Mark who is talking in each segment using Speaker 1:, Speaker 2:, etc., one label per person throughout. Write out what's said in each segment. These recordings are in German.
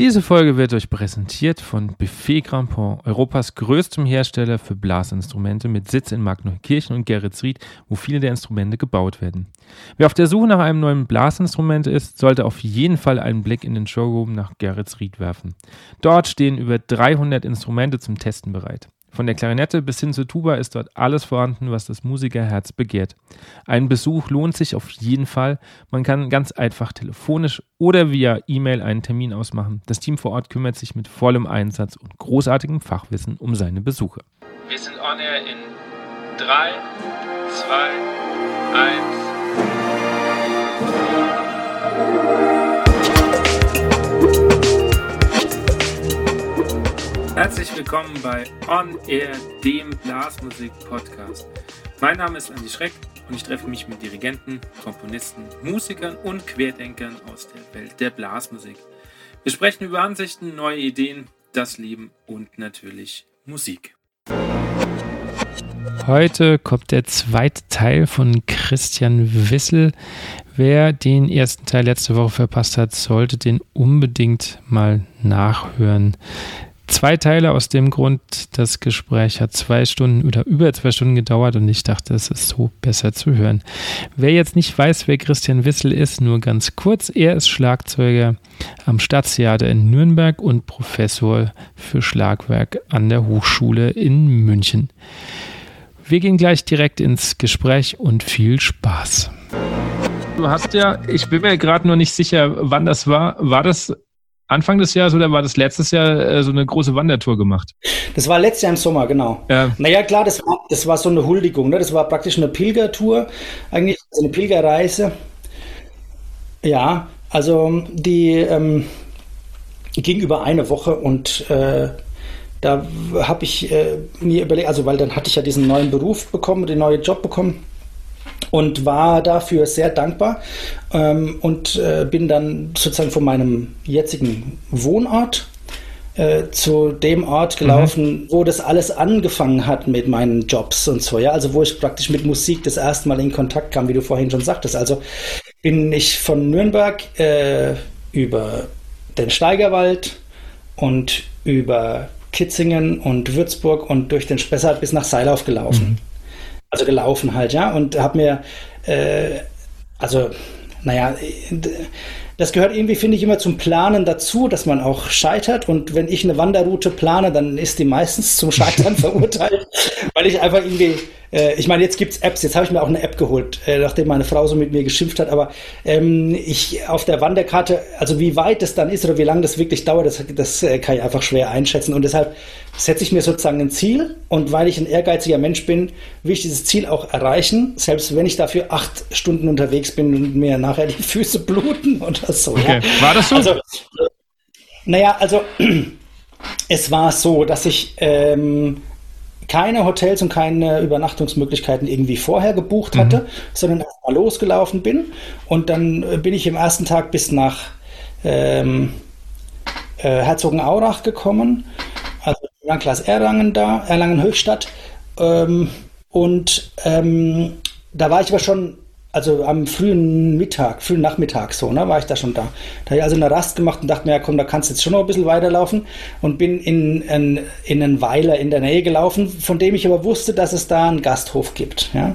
Speaker 1: Diese Folge wird euch präsentiert von Buffet Grandpont, Europas größtem Hersteller für Blasinstrumente mit Sitz in Magneukirchen und Geretsried, wo viele der Instrumente gebaut werden. Wer auf der Suche nach einem neuen Blasinstrument ist, sollte auf jeden Fall einen Blick in den Showroom nach Geretsried werfen. Dort stehen über 300 Instrumente zum Testen bereit. Von der Klarinette bis hin zur Tuba ist dort alles vorhanden, was das Musikerherz begehrt. Ein Besuch lohnt sich auf jeden Fall. Man kann ganz einfach telefonisch oder via E-Mail einen Termin ausmachen. Das Team vor Ort kümmert sich mit vollem Einsatz und großartigem Fachwissen um seine Besuche.
Speaker 2: Wir sind on air in 3, 2, 1. Herzlich willkommen bei On Air, dem Blasmusik-Podcast. Mein Name ist Andi Schreck und ich treffe mich mit Dirigenten, Komponisten, Musikern und Querdenkern aus der Welt der Blasmusik. Wir sprechen über Ansichten, neue Ideen, das Leben und natürlich Musik.
Speaker 1: Heute kommt der zweite Teil von Christian Wissel. Wer den ersten Teil letzte Woche verpasst hat, sollte den unbedingt mal nachhören zwei Teile aus dem Grund, das Gespräch hat zwei Stunden oder über zwei Stunden gedauert und ich dachte, es ist so besser zu hören. Wer jetzt nicht weiß, wer Christian Wissel ist, nur ganz kurz. Er ist Schlagzeuger am Staatstheater in Nürnberg und Professor für Schlagwerk an der Hochschule in München. Wir gehen gleich direkt ins Gespräch und viel Spaß. Du hast ja, ich bin mir gerade nur nicht sicher, wann das war. War das Anfang des Jahres oder war das letztes Jahr äh, so eine große Wandertour gemacht?
Speaker 3: Das war letztes Jahr im Sommer, genau. Ja. Naja, klar, das war, das war so eine Huldigung. Ne? Das war praktisch eine Pilgertour, eigentlich so eine Pilgerreise. Ja, also die ähm, ging über eine Woche und äh, da habe ich äh, mir überlegt, also weil dann hatte ich ja diesen neuen Beruf bekommen, den neuen Job bekommen und war dafür sehr dankbar ähm, und äh, bin dann sozusagen von meinem jetzigen Wohnort äh, zu dem Ort gelaufen, mhm. wo das alles angefangen hat mit meinen Jobs und so, ja, also wo ich praktisch mit Musik das erste Mal in Kontakt kam, wie du vorhin schon sagtest. Also bin ich von Nürnberg äh, über den Steigerwald und über Kitzingen und Würzburg und durch den Spessart bis nach Seilauf gelaufen. Mhm also gelaufen halt, ja, und habe mir, äh, also, naja, das gehört irgendwie, finde ich, immer zum Planen dazu, dass man auch scheitert. Und wenn ich eine Wanderroute plane, dann ist die meistens zum Scheitern verurteilt, weil ich einfach irgendwie äh, ich meine, jetzt gibt es Apps, jetzt habe ich mir auch eine App geholt, äh, nachdem meine Frau so mit mir geschimpft hat, aber ähm, ich auf der Wanderkarte, also wie weit das dann ist oder wie lange das wirklich dauert, das, das äh, kann ich einfach schwer einschätzen. Und deshalb setze ich mir sozusagen ein Ziel und weil ich ein ehrgeiziger Mensch bin, will ich dieses Ziel auch erreichen, selbst wenn ich dafür acht Stunden unterwegs bin und mir nachher die Füße bluten oder so.
Speaker 1: Okay. Ja. War das so?
Speaker 3: Also, naja, also es war so, dass ich ähm, keine Hotels und keine Übernachtungsmöglichkeiten irgendwie vorher gebucht hatte, mhm. sondern erst mal losgelaufen bin. Und dann äh, bin ich im ersten Tag bis nach ähm, äh, Herzogenaurach gekommen, Landkreis Erlangen da, Erlangen-Höchstadt. Ähm, und ähm, da war ich aber schon also am frühen Mittag, frühen Nachmittag so, ne, war ich da schon da. Da habe ich also eine Rast gemacht und dachte mir, ja komm, da kannst du jetzt schon noch ein bisschen weiterlaufen und bin in, in, in einen Weiler in der Nähe gelaufen, von dem ich aber wusste, dass es da einen Gasthof gibt. Ja.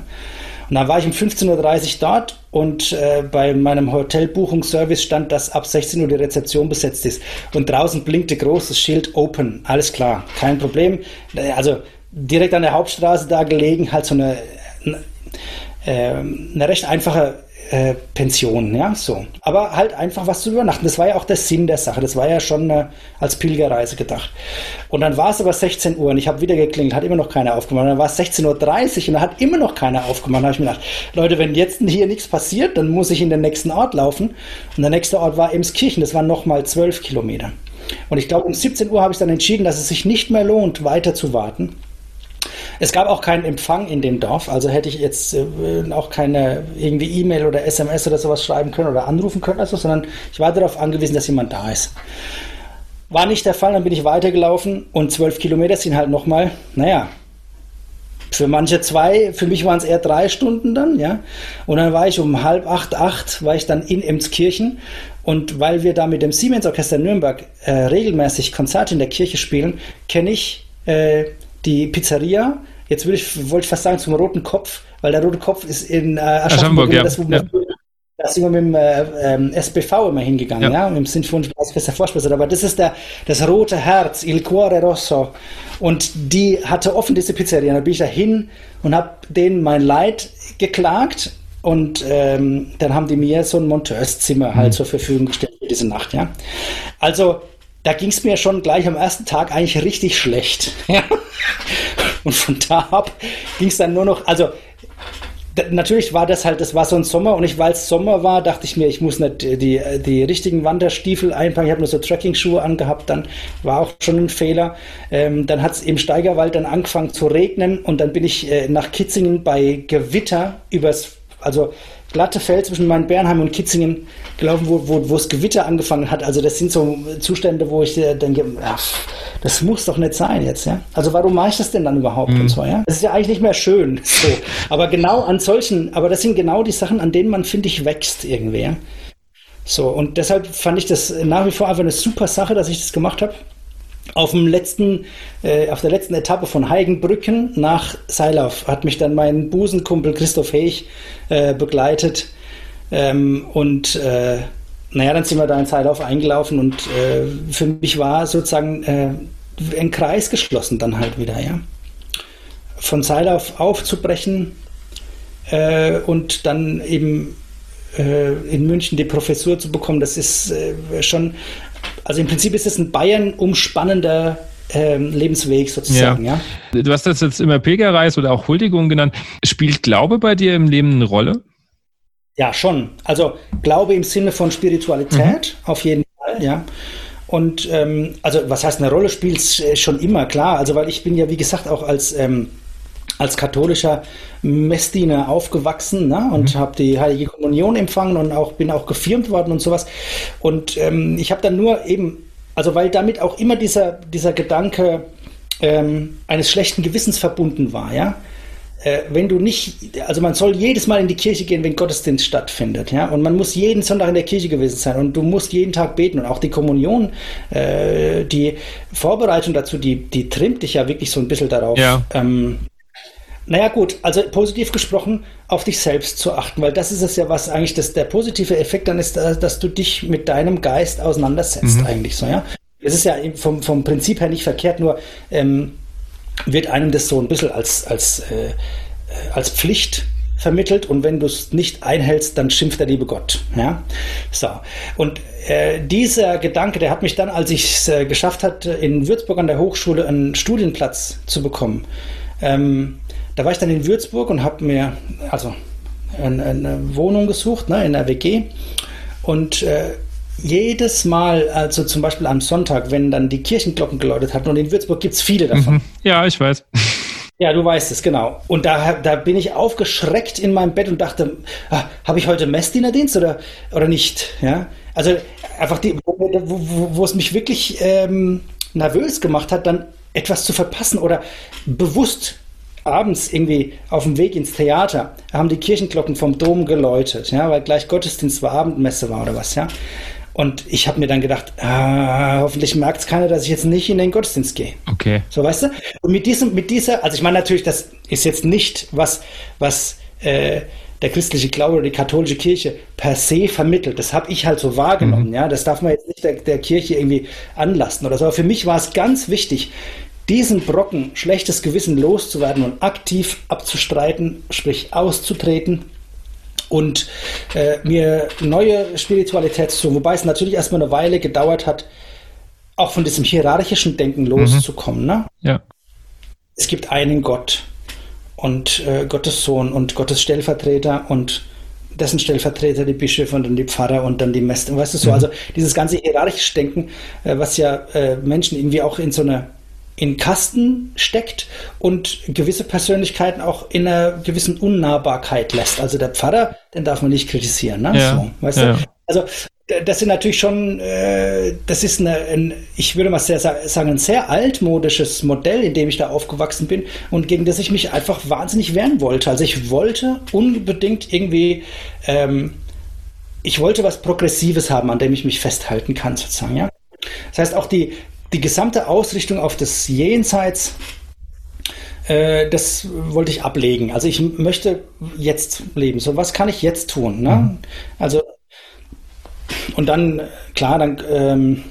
Speaker 3: Und dann war ich um 15.30 Uhr dort und äh, bei meinem Hotelbuchungsservice stand, dass ab 16 Uhr die Rezeption besetzt ist. Und draußen blinkte großes Schild Open. Alles klar, kein Problem. Also direkt an der Hauptstraße da gelegen, halt so eine ähm, eine recht einfache äh, Pension, ja, so. Aber halt einfach was zu übernachten. Das war ja auch der Sinn der Sache. Das war ja schon äh, als Pilgerreise gedacht. Und dann war es aber 16 Uhr und ich habe wieder geklingelt, hat immer noch keiner aufgemacht. Dann war es 16.30 Uhr und da hat immer noch keiner aufgemacht. Da habe ich mir gedacht, Leute, wenn jetzt hier nichts passiert, dann muss ich in den nächsten Ort laufen. Und der nächste Ort war Emskirchen. Das waren nochmal 12 Kilometer. Und ich glaube, um 17 Uhr habe ich dann entschieden, dass es sich nicht mehr lohnt, weiter zu warten es gab auch keinen Empfang in dem Dorf, also hätte ich jetzt äh, auch keine irgendwie E-Mail oder SMS oder sowas schreiben können oder anrufen können, also, sondern ich war darauf angewiesen, dass jemand da ist. War nicht der Fall, dann bin ich weitergelaufen und zwölf Kilometer sind halt nochmal, naja, für manche zwei, für mich waren es eher drei Stunden dann, ja. Und dann war ich um halb acht, acht, war ich dann in Emskirchen Und weil wir da mit dem Siemens Orchester Nürnberg äh, regelmäßig Konzerte in der Kirche spielen, kenne ich äh, die Pizzeria. Jetzt würde ich, wollte ich fast sagen zum Roten Kopf, weil der Rote Kopf ist in äh, Aschaffenburg, ja. das, wo ja. Da sind wir mit dem äh, ähm, SBV immer hingegangen, ja, ja mit dem Sinfonischen Orchester Vorspielsat. Aber das ist der, das rote Herz, Il Cuore Rosso. Und die hatte offen diese Pizzeria. Da bin ich da hin und habe denen mein Leid geklagt. Und ähm, dann haben die mir so ein Monteurszimmer halt mhm. zur Verfügung gestellt für diese Nacht, ja. Also, da ging es mir schon gleich am ersten Tag eigentlich richtig schlecht. Und von da ab ging es dann nur noch, also natürlich war das halt, das war so ein Sommer und ich, weil es Sommer war, dachte ich mir, ich muss nicht die, die richtigen Wanderstiefel einpacken. Ich habe nur so Trekking-Schuhe angehabt, dann war auch schon ein Fehler. Ähm, dann hat es im Steigerwald dann angefangen zu regnen und dann bin ich äh, nach Kitzingen bei Gewitter übers, also glatte Feld zwischen meinen Bernheim und Kitzingen gelaufen, wo, wo, wo es Gewitter angefangen hat. Also das sind so Zustände, wo ich äh, denke, ach, das muss doch nicht sein jetzt, ja. Also warum mache ich das denn dann überhaupt mhm. und so, ja? Das ist ja eigentlich nicht mehr schön. So. Aber genau an solchen, aber das sind genau die Sachen, an denen man, finde ich, wächst irgendwie. Ja? So, und deshalb fand ich das nach wie vor einfach eine super Sache, dass ich das gemacht habe auf dem letzten, äh, auf der letzten Etappe von Heigenbrücken nach Seilauf hat mich dann mein Busenkumpel Christoph Heich äh, begleitet. Ähm, und äh, naja, dann sind wir da in Seilauf eingelaufen und äh, für mich war sozusagen äh, ein Kreis geschlossen dann halt wieder, ja. Von Seilauf aufzubrechen äh, und dann eben in München die Professur zu bekommen, das ist schon also im Prinzip ist es ein Bayern umspannender ähm, Lebensweg sozusagen, ja.
Speaker 1: ja. Du hast das jetzt immer Pilgerreis oder auch Huldigung genannt. Spielt Glaube bei dir im Leben eine Rolle?
Speaker 3: Ja, schon. Also Glaube im Sinne von Spiritualität, mhm. auf jeden Fall, ja. Und ähm, also was heißt eine Rolle spielt es äh, schon immer, klar. Also weil ich bin ja, wie gesagt, auch als ähm, als katholischer Messdiener aufgewachsen ne? und mhm. habe die Heilige Kommunion empfangen und auch bin auch gefirmt worden und sowas. Und ähm, ich habe dann nur eben, also weil damit auch immer dieser, dieser Gedanke ähm, eines schlechten Gewissens verbunden war, ja. Äh, wenn du nicht, also man soll jedes Mal in die Kirche gehen, wenn Gottesdienst stattfindet, ja, und man muss jeden Sonntag in der Kirche gewesen sein und du musst jeden Tag beten und auch die Kommunion, äh, die Vorbereitung dazu, die, die trimmt dich ja wirklich so ein bisschen darauf, ja. ähm, naja gut, also positiv gesprochen, auf dich selbst zu achten, weil das ist es ja, was eigentlich das, der positive Effekt dann ist, dass du dich mit deinem Geist auseinandersetzt mhm. eigentlich so, ja. Es ist ja vom, vom Prinzip her nicht verkehrt, nur ähm, wird einem das so ein bisschen als, als, äh, als Pflicht vermittelt und wenn du es nicht einhältst, dann schimpft der liebe Gott. Ja? So. Und äh, dieser Gedanke, der hat mich dann, als ich es äh, geschafft hatte, in Würzburg an der Hochschule einen Studienplatz zu bekommen, ähm, da war ich dann in Würzburg und habe mir also eine, eine, Wohnung gesucht, ne, in der WG. Und äh, jedes Mal, also zum Beispiel am Sonntag, wenn dann die Kirchenglocken geläutet hatten, und in Würzburg gibt es viele davon. Mhm.
Speaker 1: Ja, ich weiß.
Speaker 3: Ja, du weißt es, genau. Und da, da bin ich aufgeschreckt in meinem Bett und dachte, ah, habe ich heute Messdienerdienst oder, oder nicht? Ja? Also einfach die, wo, wo, wo es mich wirklich ähm, nervös gemacht hat, dann etwas zu verpassen oder bewusst abends irgendwie auf dem Weg ins Theater haben die Kirchenglocken vom Dom geläutet, ja, weil gleich Gottesdienst war, Abendmesse war oder was, ja. Und ich habe mir dann gedacht, ah, hoffentlich merkt es keiner, dass ich jetzt nicht in den Gottesdienst gehe.
Speaker 1: Okay.
Speaker 3: So, weißt du? Und mit diesem, mit dieser, also ich meine natürlich, das ist jetzt nicht was, was äh, der christliche Glaube oder die katholische Kirche per se vermittelt. Das habe ich halt so wahrgenommen. Mhm. Ja, das darf man jetzt nicht der, der Kirche irgendwie anlasten oder so. Aber für mich war es ganz wichtig, diesen Brocken schlechtes Gewissen loszuwerden und aktiv abzustreiten, sprich auszutreten und äh, mir neue Spiritualität zu, wobei es natürlich erstmal eine Weile gedauert hat, auch von diesem hierarchischen Denken mhm. loszukommen. Mhm. Ne?
Speaker 1: Ja.
Speaker 3: Es gibt einen Gott und äh, Gottes Sohn und Gottes Stellvertreter und dessen Stellvertreter, die Bischöfe und dann die Pfarrer und dann die Meister. Weißt du so, mhm. also dieses ganze hierarchische Denken, äh, was ja äh, Menschen irgendwie auch in so einer in Kasten steckt und gewisse Persönlichkeiten auch in einer gewissen Unnahbarkeit lässt. Also der Pfarrer, den darf man nicht kritisieren. Ne? Ja. So, weißt ja. du? Also das sind natürlich schon, äh, das ist eine, ein, ich würde mal sehr sagen, ein sehr altmodisches Modell, in dem ich da aufgewachsen bin und gegen das ich mich einfach wahnsinnig wehren wollte. Also ich wollte unbedingt irgendwie ähm, ich wollte was Progressives haben, an dem ich mich festhalten kann, sozusagen, ja. Das heißt, auch die, die gesamte Ausrichtung auf das Jenseits, äh, das wollte ich ablegen. Also ich möchte jetzt leben. So, was kann ich jetzt tun? Ne? Mhm. Also, und dann, klar, dann, ähm,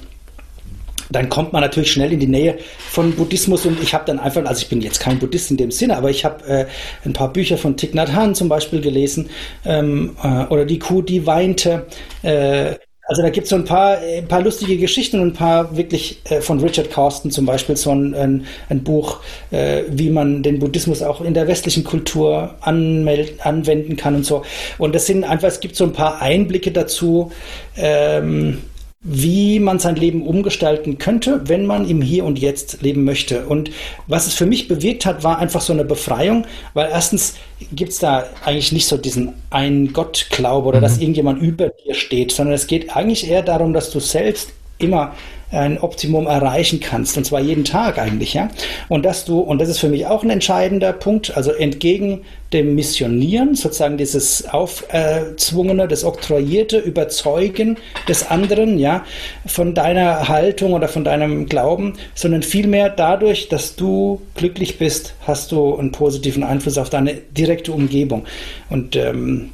Speaker 3: dann kommt man natürlich schnell in die Nähe von Buddhismus und ich habe dann einfach, also ich bin jetzt kein Buddhist in dem Sinne, aber ich habe äh, ein paar Bücher von Thich Nhat Hanh zum Beispiel gelesen ähm, äh, oder Die Kuh, die weinte. Äh, also da gibt es so ein paar, ein paar lustige Geschichten und ein paar wirklich äh, von Richard Carsten zum Beispiel so ein, ein, ein Buch, äh, wie man den Buddhismus auch in der westlichen Kultur anwenden kann und so. Und das sind einfach, es gibt so ein paar Einblicke dazu. Ähm, wie man sein Leben umgestalten könnte, wenn man im Hier und Jetzt leben möchte. Und was es für mich bewirkt hat, war einfach so eine Befreiung, weil erstens gibt es da eigentlich nicht so diesen einen Gott-Glaube oder mhm. dass irgendjemand über dir steht, sondern es geht eigentlich eher darum, dass du selbst immer ein Optimum erreichen kannst, und zwar jeden Tag eigentlich, ja. Und dass du, und das ist für mich auch ein entscheidender Punkt, also entgegen dem Missionieren, sozusagen dieses aufzwungene, das oktroyierte Überzeugen des anderen, ja, von deiner Haltung oder von deinem Glauben, sondern vielmehr dadurch, dass du glücklich bist, hast du einen positiven Einfluss auf deine direkte Umgebung. Und ähm,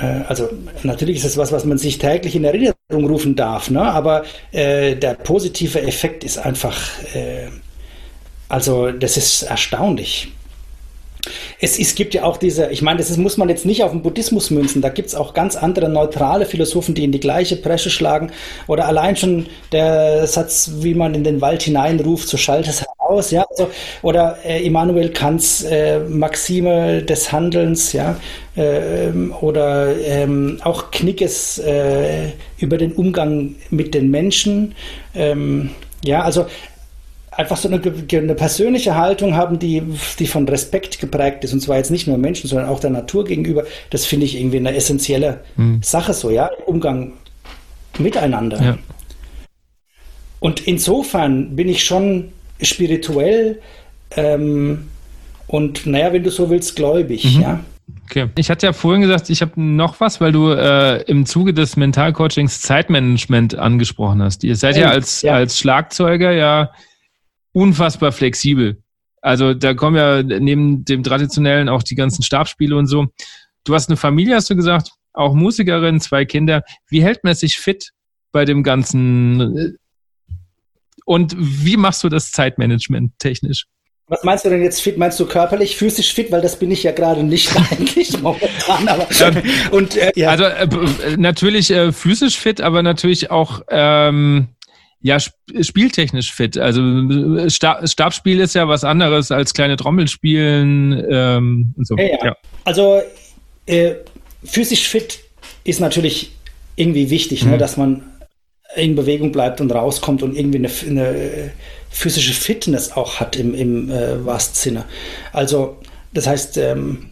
Speaker 3: äh, also natürlich ist es was, was man sich täglich in Erinnerung rufen darf, ne? aber äh, der positive Effekt ist einfach, äh, also das ist erstaunlich. Es, es gibt ja auch diese, ich meine, das ist, muss man jetzt nicht auf den Buddhismus münzen, da gibt es auch ganz andere neutrale Philosophen, die in die gleiche Bresche schlagen. Oder allein schon der Satz, wie man in den Wald hineinruft, so schallt es heraus, ja. Also, oder äh, Immanuel Kants äh, Maxime des Handelns, ja. Äh, oder ähm, auch Knickes äh, über den Umgang mit den Menschen. Ähm, ja, also einfach so eine, eine, persönliche Haltung haben, die, die von Respekt geprägt ist. Und zwar jetzt nicht nur Menschen, sondern auch der Natur gegenüber. Das finde ich irgendwie eine essentielle mhm. Sache so, ja, Umgang miteinander. Ja. Und insofern bin ich schon spirituell ähm, und, naja, wenn du so willst, gläubig, mhm. ja.
Speaker 1: Okay. Ich hatte ja vorhin gesagt, ich habe noch was, weil du äh, im Zuge des Mentalcoachings Zeitmanagement angesprochen hast. Ihr seid ja, als, ja. als Schlagzeuger ja unfassbar flexibel. Also da kommen ja neben dem traditionellen auch die ganzen Stabspiele und so. Du hast eine Familie, hast du gesagt, auch Musikerin, zwei Kinder. Wie hält man sich fit bei dem ganzen? Und wie machst du das Zeitmanagement technisch?
Speaker 3: Was meinst du denn jetzt fit? Meinst du körperlich, physisch fit? Weil das bin ich ja gerade nicht eigentlich momentan. Aber,
Speaker 1: und, äh, ja. Also äh, natürlich äh, physisch fit, aber natürlich auch ähm, ja, spieltechnisch fit. Also Stab Stabspiel ist ja was anderes als kleine Trommelspielen ähm, und so.
Speaker 3: Ja, ja. ja. Also äh, physisch fit ist natürlich irgendwie wichtig, ne, mhm. ne, dass man in Bewegung bleibt und rauskommt und irgendwie eine, eine physische Fitness auch hat im, im äh, wahrsten Sinne. Also das heißt, ähm,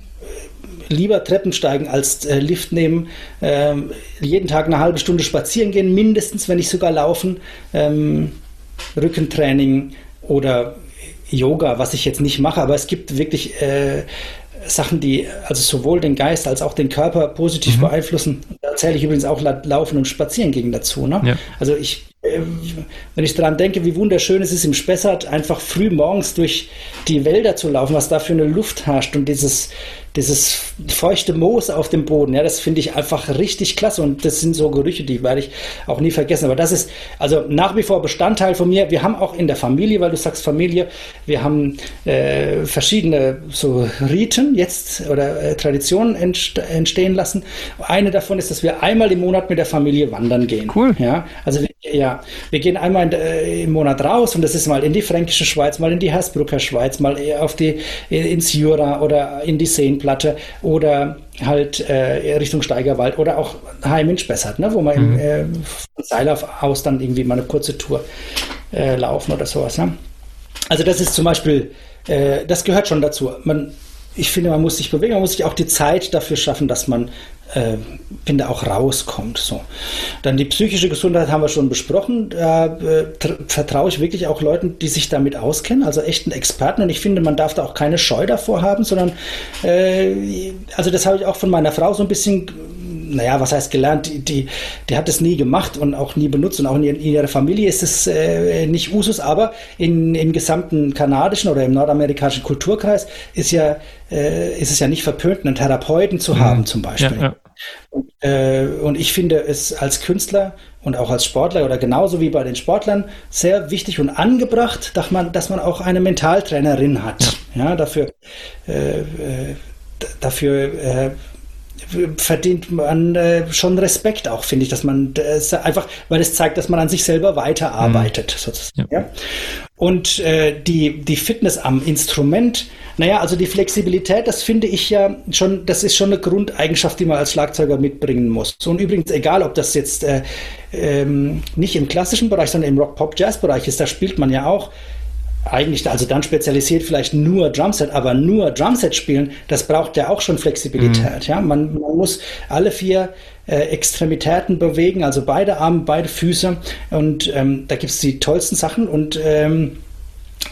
Speaker 3: lieber Treppen steigen als äh, Lift nehmen, ähm, jeden Tag eine halbe Stunde spazieren gehen, mindestens, wenn nicht sogar laufen, ähm, Rückentraining oder Yoga, was ich jetzt nicht mache, aber es gibt wirklich äh, Sachen, die also sowohl den Geist als auch den Körper positiv mhm. beeinflussen. Zähle ich übrigens auch Laufen und Spazieren gegen dazu. Ne? Ja. Also ich, äh, wenn ich daran denke, wie wunderschön es ist im Spessart, einfach früh morgens durch die Wälder zu laufen, was da für eine Luft herrscht und dieses, dieses feuchte Moos auf dem Boden, ja, das finde ich einfach richtig klasse und das sind so Gerüche, die werde ich auch nie vergessen. Aber das ist also nach wie vor Bestandteil von mir. Wir haben auch in der Familie, weil du sagst Familie, wir haben äh, verschiedene so Riten jetzt oder äh, Traditionen entst entstehen lassen. Eine davon ist, dass wir einmal im Monat mit der Familie wandern gehen.
Speaker 1: Cool.
Speaker 3: Ja, also ja, wir gehen einmal in, äh, im Monat raus und das ist mal in die fränkische Schweiz, mal in die Hersbrucker Schweiz, mal auf die ins Jura oder in die Seenplatte oder halt äh, Richtung Steigerwald oder auch heim in Spessart, ne, wo man mhm. äh, von Seilauf aus dann irgendwie mal eine kurze Tour äh, laufen oder sowas. Ne? Also das ist zum Beispiel, äh, das gehört schon dazu. Man, ich finde, man muss sich bewegen, man muss sich auch die Zeit dafür schaffen, dass man äh, finde auch rauskommt. So. Dann die psychische Gesundheit haben wir schon besprochen. Da äh, vertraue ich wirklich auch Leuten, die sich damit auskennen, also echten Experten. Und ich finde, man darf da auch keine Scheu davor haben, sondern äh, also das habe ich auch von meiner Frau so ein bisschen naja, was heißt gelernt, die, die, die, hat es nie gemacht und auch nie benutzt und auch in, in ihrer Familie ist es äh, nicht Usus, aber in, im gesamten kanadischen oder im nordamerikanischen Kulturkreis ist ja, äh, ist es ja nicht verpönt, einen Therapeuten zu mhm. haben zum Beispiel. Ja, ja. Und, äh, und ich finde es als Künstler und auch als Sportler oder genauso wie bei den Sportlern sehr wichtig und angebracht, dass man, dass man auch eine Mentaltrainerin hat. Ja, dafür, äh, äh dafür äh, verdient man äh, schon Respekt auch, finde ich, dass man das einfach, weil es zeigt, dass man an sich selber weiterarbeitet, mhm. sozusagen. Ja. ja. Und äh, die, die Fitness am Instrument, naja, also die Flexibilität, das finde ich ja schon, das ist schon eine Grundeigenschaft, die man als Schlagzeuger mitbringen muss. Und übrigens, egal ob das jetzt äh, ähm, nicht im klassischen Bereich, sondern im Rock-Pop-Jazz-Bereich ist, da spielt man ja auch eigentlich, also dann spezialisiert vielleicht nur Drumset, aber nur Drumset spielen, das braucht ja auch schon Flexibilität. Mhm. Ja, man, man, muss alle vier äh, Extremitäten bewegen, also beide Arme, beide Füße und ähm, da gibt es die tollsten Sachen und ähm,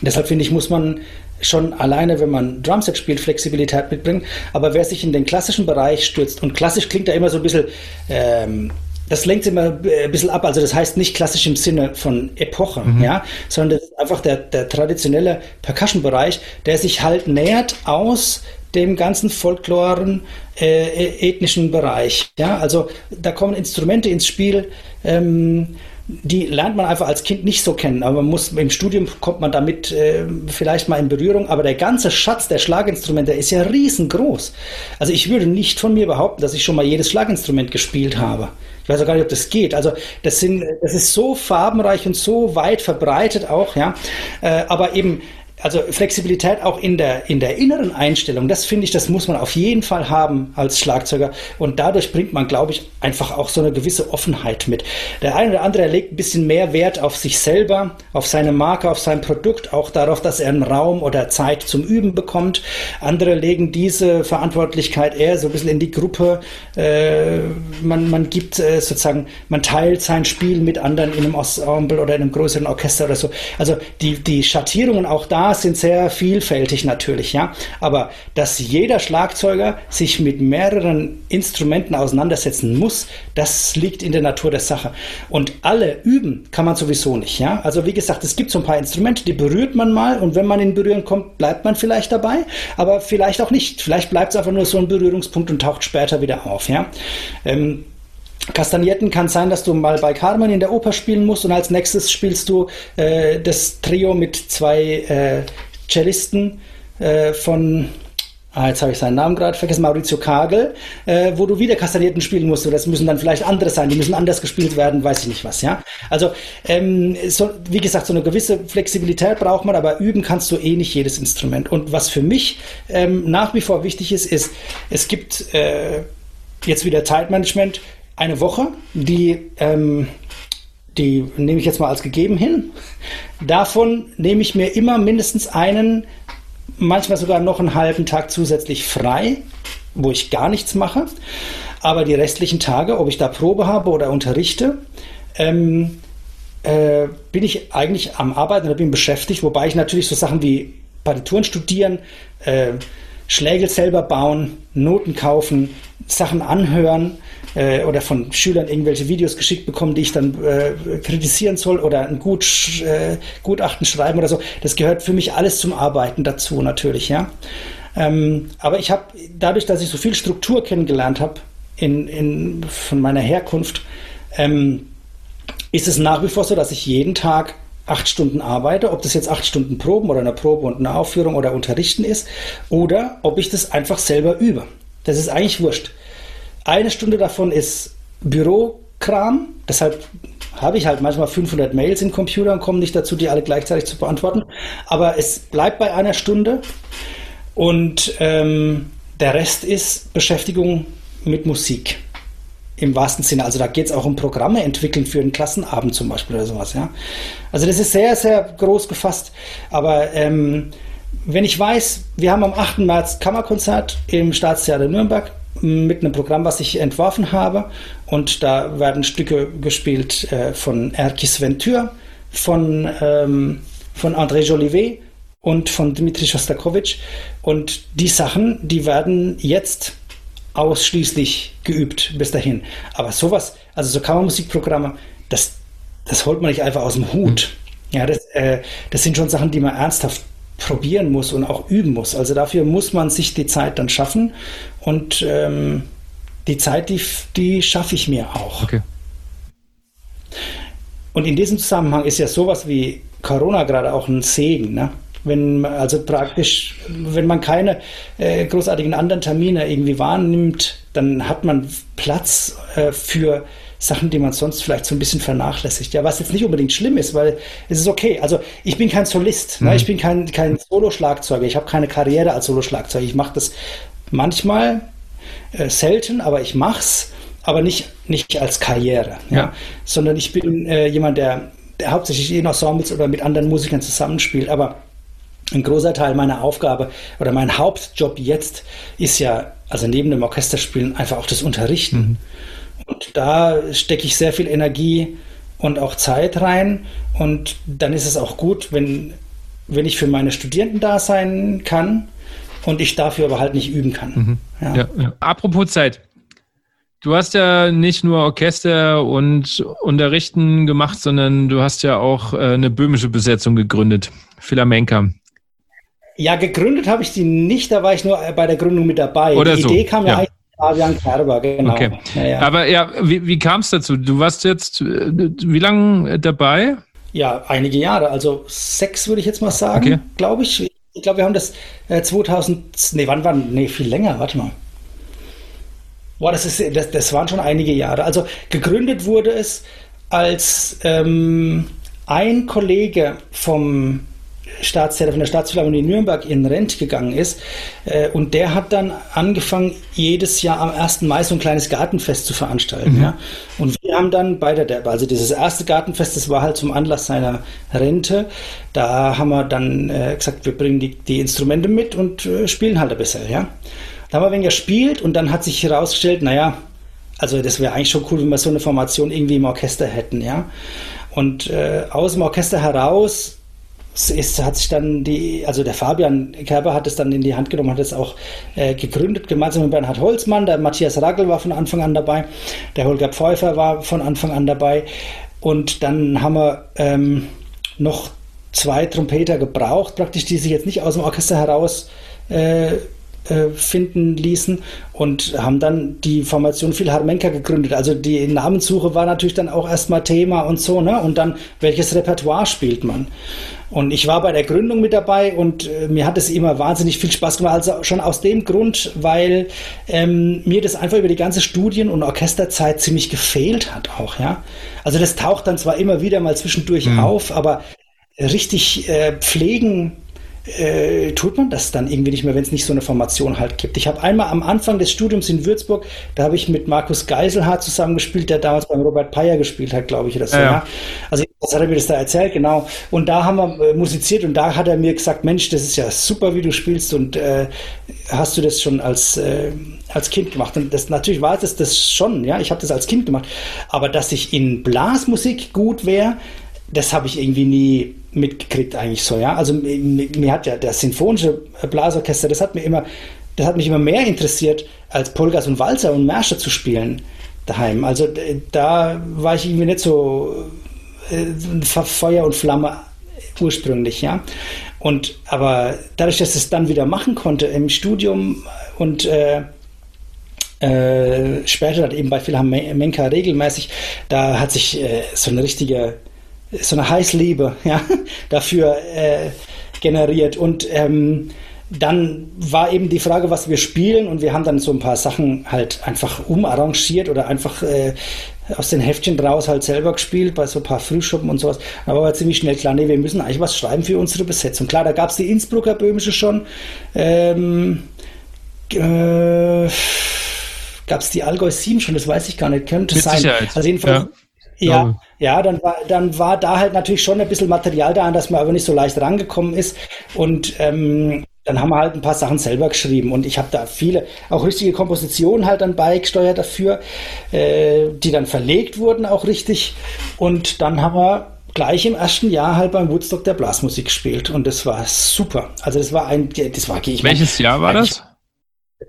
Speaker 3: deshalb finde ich, muss man schon alleine, wenn man Drumset spielt, Flexibilität mitbringen. Aber wer sich in den klassischen Bereich stürzt, und klassisch klingt da immer so ein bisschen ähm, das lenkt immer äh, ein bisschen ab. Also das heißt nicht klassisch im Sinne von Epoche, mhm. ja, sondern das ist einfach der, der traditionelle Percussion-Bereich, der sich halt nähert aus dem ganzen Folkloren äh, e-, ethnischen Bereich. Ja, also da kommen Instrumente ins Spiel, ähm, die lernt man einfach als Kind nicht so kennen, aber man muss im Studium kommt man damit äh, vielleicht mal in Berührung, aber der ganze Schatz der Schlaginstrumente ist ja riesengroß. Also ich würde nicht von mir behaupten, dass ich schon mal jedes Schlaginstrument gespielt habe. Ich weiß auch gar nicht, ob das geht. Also das sind, das ist so farbenreich und so weit verbreitet auch, ja. Äh, aber eben also Flexibilität auch in der, in der inneren Einstellung, das finde ich, das muss man auf jeden Fall haben als Schlagzeuger. Und dadurch bringt man, glaube ich, einfach auch so eine gewisse Offenheit mit. Der eine oder andere legt ein bisschen mehr Wert auf sich selber, auf seine Marke, auf sein Produkt, auch darauf, dass er einen Raum oder Zeit zum Üben bekommt. Andere legen diese Verantwortlichkeit eher so ein bisschen in die Gruppe. Äh, man, man gibt äh, sozusagen, man teilt sein Spiel mit anderen in einem Ensemble oder in einem größeren Orchester oder so. Also die, die Schattierungen auch da sind sehr vielfältig natürlich, ja. Aber dass jeder Schlagzeuger sich mit mehreren Instrumenten auseinandersetzen muss, das liegt in der Natur der Sache. Und alle üben kann man sowieso nicht, ja. Also wie gesagt, es gibt so ein paar Instrumente, die berührt man mal und wenn man in Berührung kommt, bleibt man vielleicht dabei, aber vielleicht auch nicht. Vielleicht bleibt es einfach nur so ein Berührungspunkt und taucht später wieder auf, ja. Ähm, Kastagnetten kann sein, dass du mal bei Carmen in der Oper spielen musst und als nächstes spielst du äh, das Trio mit zwei äh, Cellisten äh, von, ah, jetzt habe ich seinen Namen gerade vergessen, Maurizio Kagel, äh, wo du wieder Kastagnetten spielen musst. Das müssen dann vielleicht andere sein, die müssen anders gespielt werden, weiß ich nicht was. Ja, Also ähm, so, wie gesagt, so eine gewisse Flexibilität braucht man, aber üben kannst du eh nicht jedes Instrument. Und was für mich ähm, nach wie vor wichtig ist, ist, es gibt äh, jetzt wieder Zeitmanagement eine Woche, die, ähm, die nehme ich jetzt mal als gegeben hin. Davon nehme ich mir immer mindestens einen, manchmal sogar noch einen halben Tag zusätzlich frei, wo ich gar nichts mache. Aber die restlichen Tage, ob ich da Probe habe oder unterrichte, ähm, äh, bin ich eigentlich am Arbeiten oder bin beschäftigt, wobei ich natürlich so Sachen wie Partituren studieren, äh, Schlägel selber bauen, Noten kaufen, Sachen anhören, äh, oder von Schülern irgendwelche Videos geschickt bekommen, die ich dann äh, kritisieren soll oder ein Gut, äh, Gutachten schreiben oder so. Das gehört für mich alles zum Arbeiten dazu natürlich, ja. Ähm, aber ich habe dadurch, dass ich so viel Struktur kennengelernt habe in, in, von meiner Herkunft, ähm, ist es nach wie vor so, dass ich jeden Tag acht Stunden arbeite, ob das jetzt acht Stunden Proben oder eine Probe und eine Aufführung oder Unterrichten ist, oder ob ich das einfach selber übe. Das ist eigentlich wurscht. Eine Stunde davon ist Bürokram, deshalb habe ich halt manchmal 500 Mails im Computer und komme nicht dazu, die alle gleichzeitig zu beantworten. Aber es bleibt bei einer Stunde und ähm, der Rest ist Beschäftigung mit Musik. Im wahrsten Sinne. Also da geht es auch um Programme entwickeln für einen Klassenabend zum Beispiel oder sowas. Ja? Also das ist sehr, sehr groß gefasst. Aber ähm, wenn ich weiß, wir haben am 8. März Kammerkonzert im Staatstheater Nürnberg, mit einem Programm, was ich entworfen habe. Und da werden Stücke gespielt äh, von Erkis Ventur, von, ähm, von André Jolivet und von Dmitri Shostakovich. Und die Sachen, die werden jetzt ausschließlich geübt bis dahin. Aber sowas, also so Kammermusikprogramme, das, das holt man nicht einfach aus dem Hut. Mhm. Ja, das, äh, das sind schon Sachen, die man ernsthaft probieren muss und auch üben muss. Also dafür muss man sich die Zeit dann schaffen und ähm, die Zeit, die, die schaffe ich mir auch. Okay. Und in diesem Zusammenhang ist ja sowas wie Corona gerade auch ein Segen. Ne? Wenn also praktisch, wenn man keine äh, großartigen anderen Termine irgendwie wahrnimmt, dann hat man Platz äh, für Sachen, die man sonst vielleicht so ein bisschen vernachlässigt. Ja, was jetzt nicht unbedingt schlimm ist, weil es ist okay. Also ich bin kein Solist, ne? mhm. ne? ich bin kein, kein Solo-Schlagzeuger, ich habe keine Karriere als Solo-Schlagzeuger. Ich mache das manchmal, äh, selten, aber ich mache es, aber nicht, nicht als Karriere, ja? ja. sondern ich bin äh, jemand, der, der hauptsächlich in Ensembles oder mit anderen Musikern zusammenspielt, aber ein großer Teil meiner Aufgabe oder mein Hauptjob jetzt ist ja, also neben dem Orchesterspielen, einfach auch das Unterrichten. Mhm. Und da stecke ich sehr viel Energie und auch Zeit rein. Und dann ist es auch gut, wenn, wenn ich für meine Studierenden da sein kann und ich dafür aber halt nicht üben kann. Mhm.
Speaker 1: Ja. Ja, ja. Apropos Zeit. Du hast ja nicht nur Orchester und Unterrichten gemacht, sondern du hast ja auch äh, eine böhmische Besetzung gegründet, Philamenka.
Speaker 3: Ja, gegründet habe ich die nicht, da war ich nur bei der Gründung mit dabei.
Speaker 1: Oder
Speaker 3: die
Speaker 1: so.
Speaker 3: Idee kam ja, ja eigentlich Fabian Kerber, genau.
Speaker 1: Okay. Ja, ja. Aber ja, wie, wie kam es dazu? Du warst jetzt äh, wie lange dabei?
Speaker 3: Ja, einige Jahre, also sechs würde ich jetzt mal sagen, okay. glaube ich. Ich glaube, wir haben das äh, 2000, nee, wann war, nee, viel länger, warte mal. Boah, das, ist, das, das waren schon einige Jahre. Also gegründet wurde es, als ähm, ein Kollege vom Staatstheater von der Staatsphilharmonie Nürnberg in Rent gegangen ist. Äh, und der hat dann angefangen, jedes Jahr am 1. Mai so ein kleines Gartenfest zu veranstalten. Mhm. Ja. Und wir haben dann bei der, also dieses erste Gartenfest, das war halt zum Anlass seiner Rente. Da haben wir dann äh, gesagt, wir bringen die, die Instrumente mit und äh, spielen halt ein bisschen. Ja. Da haben wir ein wenig gespielt und dann hat sich herausgestellt, naja, also das wäre eigentlich schon cool, wenn wir so eine Formation irgendwie im Orchester hätten, ja. Und äh, aus dem Orchester heraus ist, hat sich dann die, also der Fabian Kerber hat es dann in die Hand genommen, hat es auch äh, gegründet, gemeinsam mit Bernhard Holzmann. Der Matthias Ragel war von Anfang an dabei, der Holger Pfeuffer war von Anfang an dabei. Und dann haben wir ähm, noch zwei Trompeter gebraucht, praktisch, die sich jetzt nicht aus dem Orchester heraus äh, äh, finden ließen und haben dann die Formation Philharmenka gegründet. Also die Namenssuche war natürlich dann auch erstmal Thema und so, ne? Und dann, welches Repertoire spielt man? Und ich war bei der Gründung mit dabei und äh, mir hat es immer wahnsinnig viel Spaß gemacht. Also schon aus dem Grund, weil ähm, mir das einfach über die ganze Studien- und Orchesterzeit ziemlich gefehlt hat auch, ja. Also das taucht dann zwar immer wieder mal zwischendurch mhm. auf, aber richtig äh, pflegen äh, tut man das dann irgendwie nicht mehr, wenn es nicht so eine Formation halt gibt. Ich habe einmal am Anfang des Studiums in Würzburg, da habe ich mit Markus Geiselhardt zusammengespielt, der damals beim Robert Peyer gespielt hat, glaube ich, oder so. Ja. ja. Also das hat er mir das da erzählt, genau. Und da haben wir äh, musiziert und da hat er mir gesagt, Mensch, das ist ja super, wie du spielst und äh, hast du das schon als, äh, als Kind gemacht? Und das natürlich war das das schon, ja, ich habe das als Kind gemacht. Aber dass ich in Blasmusik gut wäre, das habe ich irgendwie nie mitgekriegt eigentlich so, ja. Also mir, mir hat ja das sinfonische Blasorchester, das hat mir immer, das hat mich immer mehr interessiert, als Polgas und Walzer und Märsche zu spielen daheim. Also da war ich irgendwie nicht so äh, Feuer und Flamme ursprünglich, ja. Und aber dadurch, dass ich es dann wieder machen konnte im Studium und äh, äh, später dann eben bei Philharmenka regelmäßig, da hat sich äh, so eine richtige so eine Heißliebe ja, dafür äh, generiert. Und ähm, dann war eben die Frage, was wir spielen und wir haben dann so ein paar Sachen halt einfach umarrangiert oder einfach äh, aus den Heftchen draus halt selber gespielt, bei so ein paar Frühschuppen und sowas. Aber war ziemlich schnell klar, nee, wir müssen eigentlich was schreiben für unsere Besetzung. Klar, da gab es die Innsbrucker Böhmische schon. Ähm, äh, gab es die Allgäu 7 schon, das weiß ich gar nicht, könnte Mit sein. Sicherheit. Also jedenfalls, ja. Ja, ja, dann war, dann war da halt natürlich schon ein bisschen Material da, an das man aber nicht so leicht rangekommen ist. Und ähm, dann haben wir halt ein paar Sachen selber geschrieben und ich habe da viele, auch richtige Kompositionen halt dann beigesteuert dafür, äh, die dann verlegt wurden auch richtig. Und dann haben wir gleich im ersten Jahr halt beim Woodstock der Blasmusik gespielt und das war super. Also das war ein, das war,
Speaker 1: ich Welches mein, Jahr war das?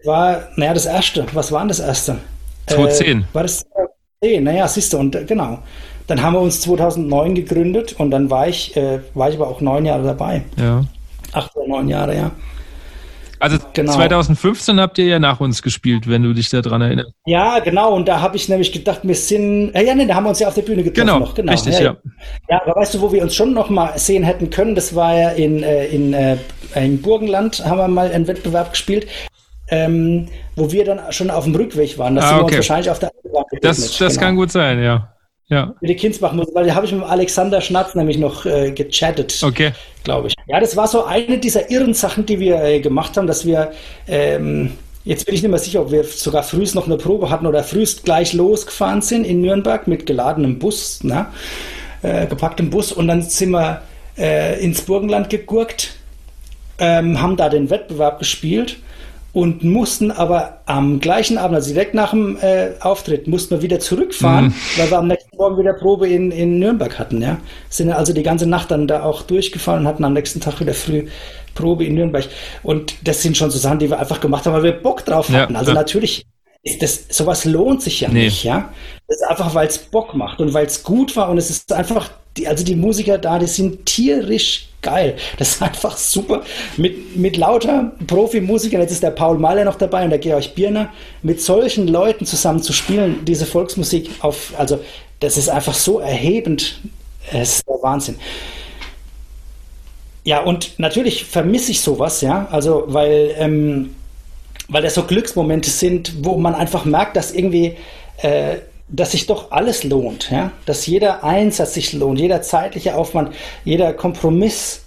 Speaker 3: War, naja, das erste. Was war denn das erste?
Speaker 1: 2010.
Speaker 3: Äh, war das 2010? Naja, siehst du, und äh, genau. Dann haben wir uns 2009 gegründet und dann war ich, äh, war ich aber auch neun Jahre dabei.
Speaker 1: Ja.
Speaker 3: Acht oder neun Jahre, ja.
Speaker 1: Also genau. 2015 habt ihr ja nach uns gespielt, wenn du dich daran erinnerst.
Speaker 3: Ja, genau. Und da habe ich nämlich gedacht, wir sind. Äh, ja, nee, da haben wir uns ja auf der Bühne getroffen.
Speaker 1: Genau,
Speaker 3: noch. genau.
Speaker 1: richtig,
Speaker 3: ja,
Speaker 1: ja.
Speaker 3: Ja, aber weißt du, wo wir uns schon noch mal sehen hätten können? Das war ja in, äh, in, äh, in Burgenland, haben wir mal einen Wettbewerb gespielt. Ähm, wo wir dann schon auf dem Rückweg waren. Das
Speaker 1: ah, okay.
Speaker 3: uns wahrscheinlich auf der
Speaker 1: Autobahn Das, das genau. kann gut sein, ja. Ja.
Speaker 3: Für die Kindsbach-Musik, weil da habe ich mit Alexander Schnatz nämlich noch äh, gechattet.
Speaker 1: Okay.
Speaker 3: Glaube ich. Ja, das war so eine dieser irren Sachen, die wir äh, gemacht haben, dass wir, ähm, jetzt bin ich nicht mehr sicher, ob wir sogar frühst noch eine Probe hatten oder frühst gleich losgefahren sind in Nürnberg mit geladenem Bus, ne? äh, gepacktem Bus und dann sind wir äh, ins Burgenland gegurkt, ähm, haben da den Wettbewerb gespielt und mussten aber am gleichen Abend, also direkt nach dem äh, Auftritt, mussten wir wieder zurückfahren, mhm. weil wir am nächsten Morgen wieder Probe in, in Nürnberg hatten. Ja? Sind also die ganze Nacht dann da auch durchgefahren und hatten am nächsten Tag wieder früh Probe in Nürnberg. Und das sind schon so Sachen, die wir einfach gemacht haben, weil wir Bock drauf hatten. Ja, also ja. natürlich ist das, sowas lohnt sich ja nee. nicht, ja. Das ist einfach, weil es Bock macht und weil es gut war und es ist einfach, die, also die Musiker da, die sind tierisch geil. Das ist einfach super. Mit, mit lauter Profimusikern, jetzt ist der Paul Mahler noch dabei und der Georg Birner, mit solchen Leuten zusammen zu spielen, diese Volksmusik auf, also das ist einfach so erhebend. Es ist der Wahnsinn. Ja, und natürlich vermisse ich sowas, ja, also weil, ähm, weil das so Glücksmomente sind, wo man einfach merkt, dass irgendwie äh, dass sich doch alles lohnt, ja, dass jeder Einsatz sich lohnt, jeder zeitliche Aufwand, jeder Kompromiss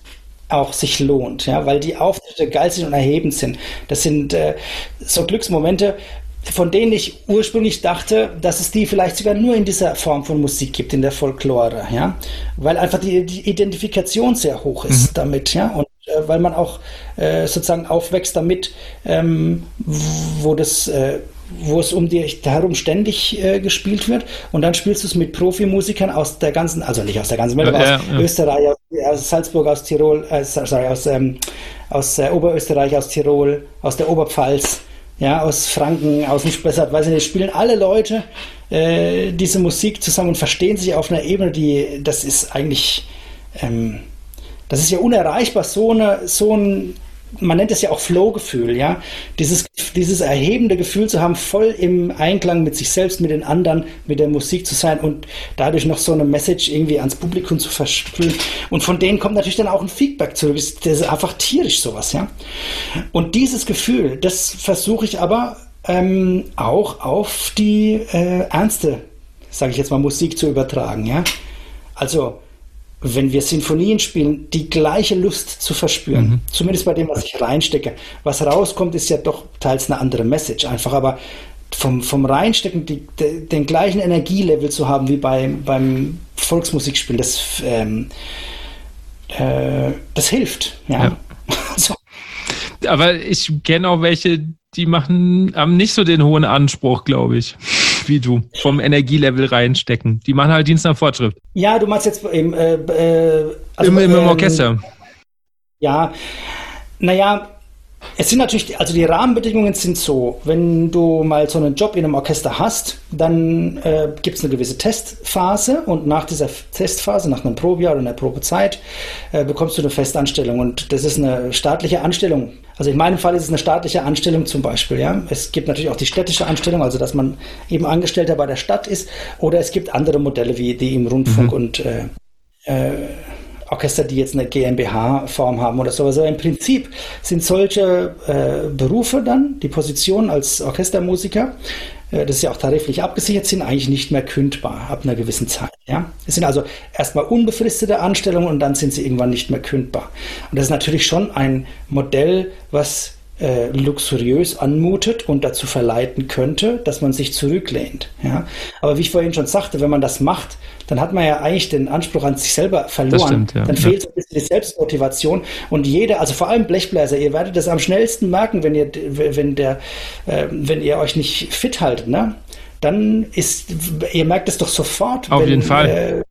Speaker 3: auch sich lohnt, ja, weil die Auftritte geil sind und erhebend sind. Das sind äh, so Glücksmomente, von denen ich ursprünglich dachte, dass es die vielleicht sogar nur in dieser Form von Musik gibt, in der Folklore, ja, weil einfach die, die Identifikation sehr hoch ist mhm. damit, ja, und äh, weil man auch äh, sozusagen aufwächst damit, ähm, wo das äh, wo es um dich herum ständig äh, gespielt wird. Und dann spielst du es mit Profimusikern aus der ganzen, also nicht aus der ganzen Welt, aber ja, aus ja. Österreich, aus, aus, Salzburg, aus Tirol, äh, sorry, aus, ähm, aus äh, Oberösterreich, aus Tirol, aus der Oberpfalz, ja, aus Franken, aus dem Spessart, weiß ich nicht, spielen alle Leute äh, diese Musik zusammen und verstehen sich auf einer Ebene, die, das ist eigentlich, ähm, das ist ja unerreichbar, so, eine, so ein man nennt es ja auch Flow-Gefühl, ja. Dieses, dieses erhebende Gefühl zu haben, voll im Einklang mit sich selbst, mit den anderen, mit der Musik zu sein und dadurch noch so eine Message irgendwie ans Publikum zu verspülen. Und von denen kommt natürlich dann auch ein Feedback zurück. Das ist einfach tierisch sowas, ja. Und dieses Gefühl, das versuche ich aber ähm, auch auf die äh, ernste, sage ich jetzt mal, Musik zu übertragen, ja. Also, wenn wir Sinfonien spielen, die gleiche Lust zu verspüren. Mhm. Zumindest bei dem, was ich reinstecke. Was rauskommt, ist ja doch teils eine andere Message einfach, aber vom, vom Reinstecken die, de, den gleichen Energielevel zu haben wie bei, beim Volksmusikspielen, das, ähm, äh, das hilft. Ja. ja.
Speaker 1: so. Aber ich kenne auch welche, die machen, haben nicht so den hohen Anspruch, glaube ich wie du vom Energielevel reinstecken. Die machen halt Dienst nach Fortschritt.
Speaker 3: Ja, du meinst jetzt im, äh,
Speaker 1: äh, also, Im, im, im Orchester.
Speaker 3: Ja, naja, es sind natürlich, also die Rahmenbedingungen sind so, wenn du mal so einen Job in einem Orchester hast, dann äh, gibt es eine gewisse Testphase und nach dieser Testphase, nach einem Probejahr oder einer Probezeit, äh, bekommst du eine Festanstellung und das ist eine staatliche Anstellung. Also in meinem Fall ist es eine staatliche Anstellung zum Beispiel. Ja? Es gibt natürlich auch die städtische Anstellung, also dass man eben Angestellter bei der Stadt ist oder es gibt andere Modelle wie die im Rundfunk mhm. und äh, äh Orchester, die jetzt eine GmbH-Form haben oder so. Also im Prinzip sind solche äh, Berufe dann, die Position als Orchestermusiker, äh, das ist ja auch tariflich abgesichert, sind eigentlich nicht mehr kündbar ab einer gewissen Zeit. Ja? Es sind also erstmal unbefristete Anstellungen und dann sind sie irgendwann nicht mehr kündbar. Und das ist natürlich schon ein Modell, was äh, luxuriös anmutet und dazu verleiten könnte, dass man sich zurücklehnt. Ja? Aber wie ich vorhin schon sagte, wenn man das macht, dann hat man ja eigentlich den Anspruch an sich selber verloren. Stimmt, ja. Dann ja. fehlt so ein bisschen die Selbstmotivation und jeder, also vor allem Blechbläser, ihr werdet das am schnellsten merken, wenn ihr, wenn der, äh, wenn ihr euch nicht fit haltet, ne? Dann ist, ihr merkt es doch sofort.
Speaker 1: Auf wenn, jeden Fall. Äh,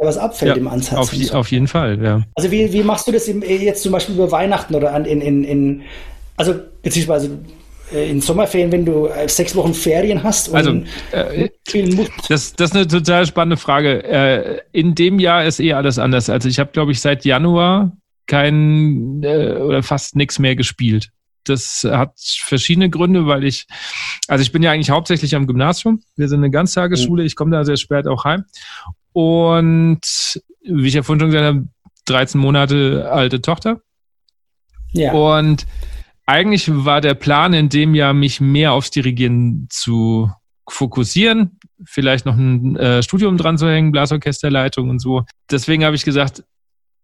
Speaker 3: was abfällt ja, im Ansatz.
Speaker 1: Auf, so. auf, jeden Fall, ja.
Speaker 3: Also wie, wie machst du das jetzt zum Beispiel über Weihnachten oder an, in, in, in also beziehungsweise äh, in Sommerferien, wenn du äh, sechs Wochen Ferien hast und
Speaker 1: also, äh? Das, das ist eine total spannende Frage. Äh, in dem Jahr ist eh alles anders. Also ich habe, glaube ich, seit Januar kein äh, oder fast nichts mehr gespielt. Das hat verschiedene Gründe, weil ich, also ich bin ja eigentlich hauptsächlich am Gymnasium. Wir sind eine Ganztagesschule. Ich komme da sehr spät auch heim. Und wie ich ja vorhin schon gesagt habe, 13 Monate alte Tochter. Ja. Und eigentlich war der Plan in dem Jahr, mich mehr aufs Dirigieren zu fokussieren, vielleicht noch ein äh, Studium dran zu hängen, Blasorchesterleitung und so. Deswegen habe ich gesagt,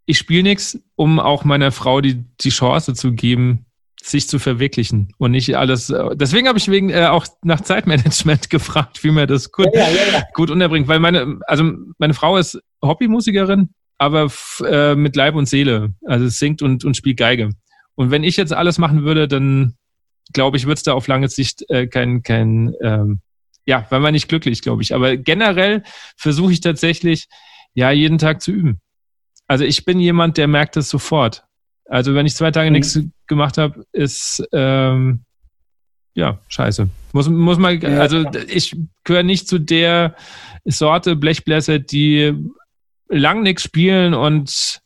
Speaker 1: ich spiele nichts, um auch meiner Frau die, die Chance zu geben, sich zu verwirklichen und nicht alles. Äh, deswegen habe ich wegen äh, auch nach Zeitmanagement gefragt, wie man das gut, ja, ja, ja. gut unterbringt, weil meine, also meine Frau ist Hobbymusikerin, aber äh, mit Leib und Seele, also singt und, und spielt Geige. Und wenn ich jetzt alles machen würde, dann glaube ich, wird es da auf lange Sicht äh, kein, kein ähm, ja, weil man nicht glücklich, glaube ich. Aber generell versuche ich tatsächlich, ja, jeden Tag zu üben. Also ich bin jemand, der merkt es sofort. Also wenn ich zwei Tage mhm. nichts gemacht habe, ist ähm, ja scheiße. Muss, muss man, also ich gehöre nicht zu der Sorte Blechbläser, die lang nichts spielen und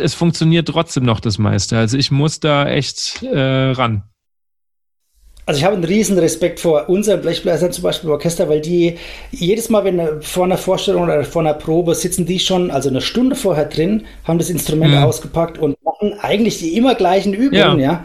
Speaker 1: es funktioniert trotzdem noch das meiste. Also ich muss da echt äh, ran.
Speaker 3: Also ich habe einen riesen Respekt vor unseren Blechbläsern, zum Beispiel im Orchester, weil die jedes Mal, wenn vor einer Vorstellung oder vor einer Probe sitzen die schon, also eine Stunde vorher drin, haben das Instrument mhm. ausgepackt und machen eigentlich die immer gleichen Übungen, ja. ja.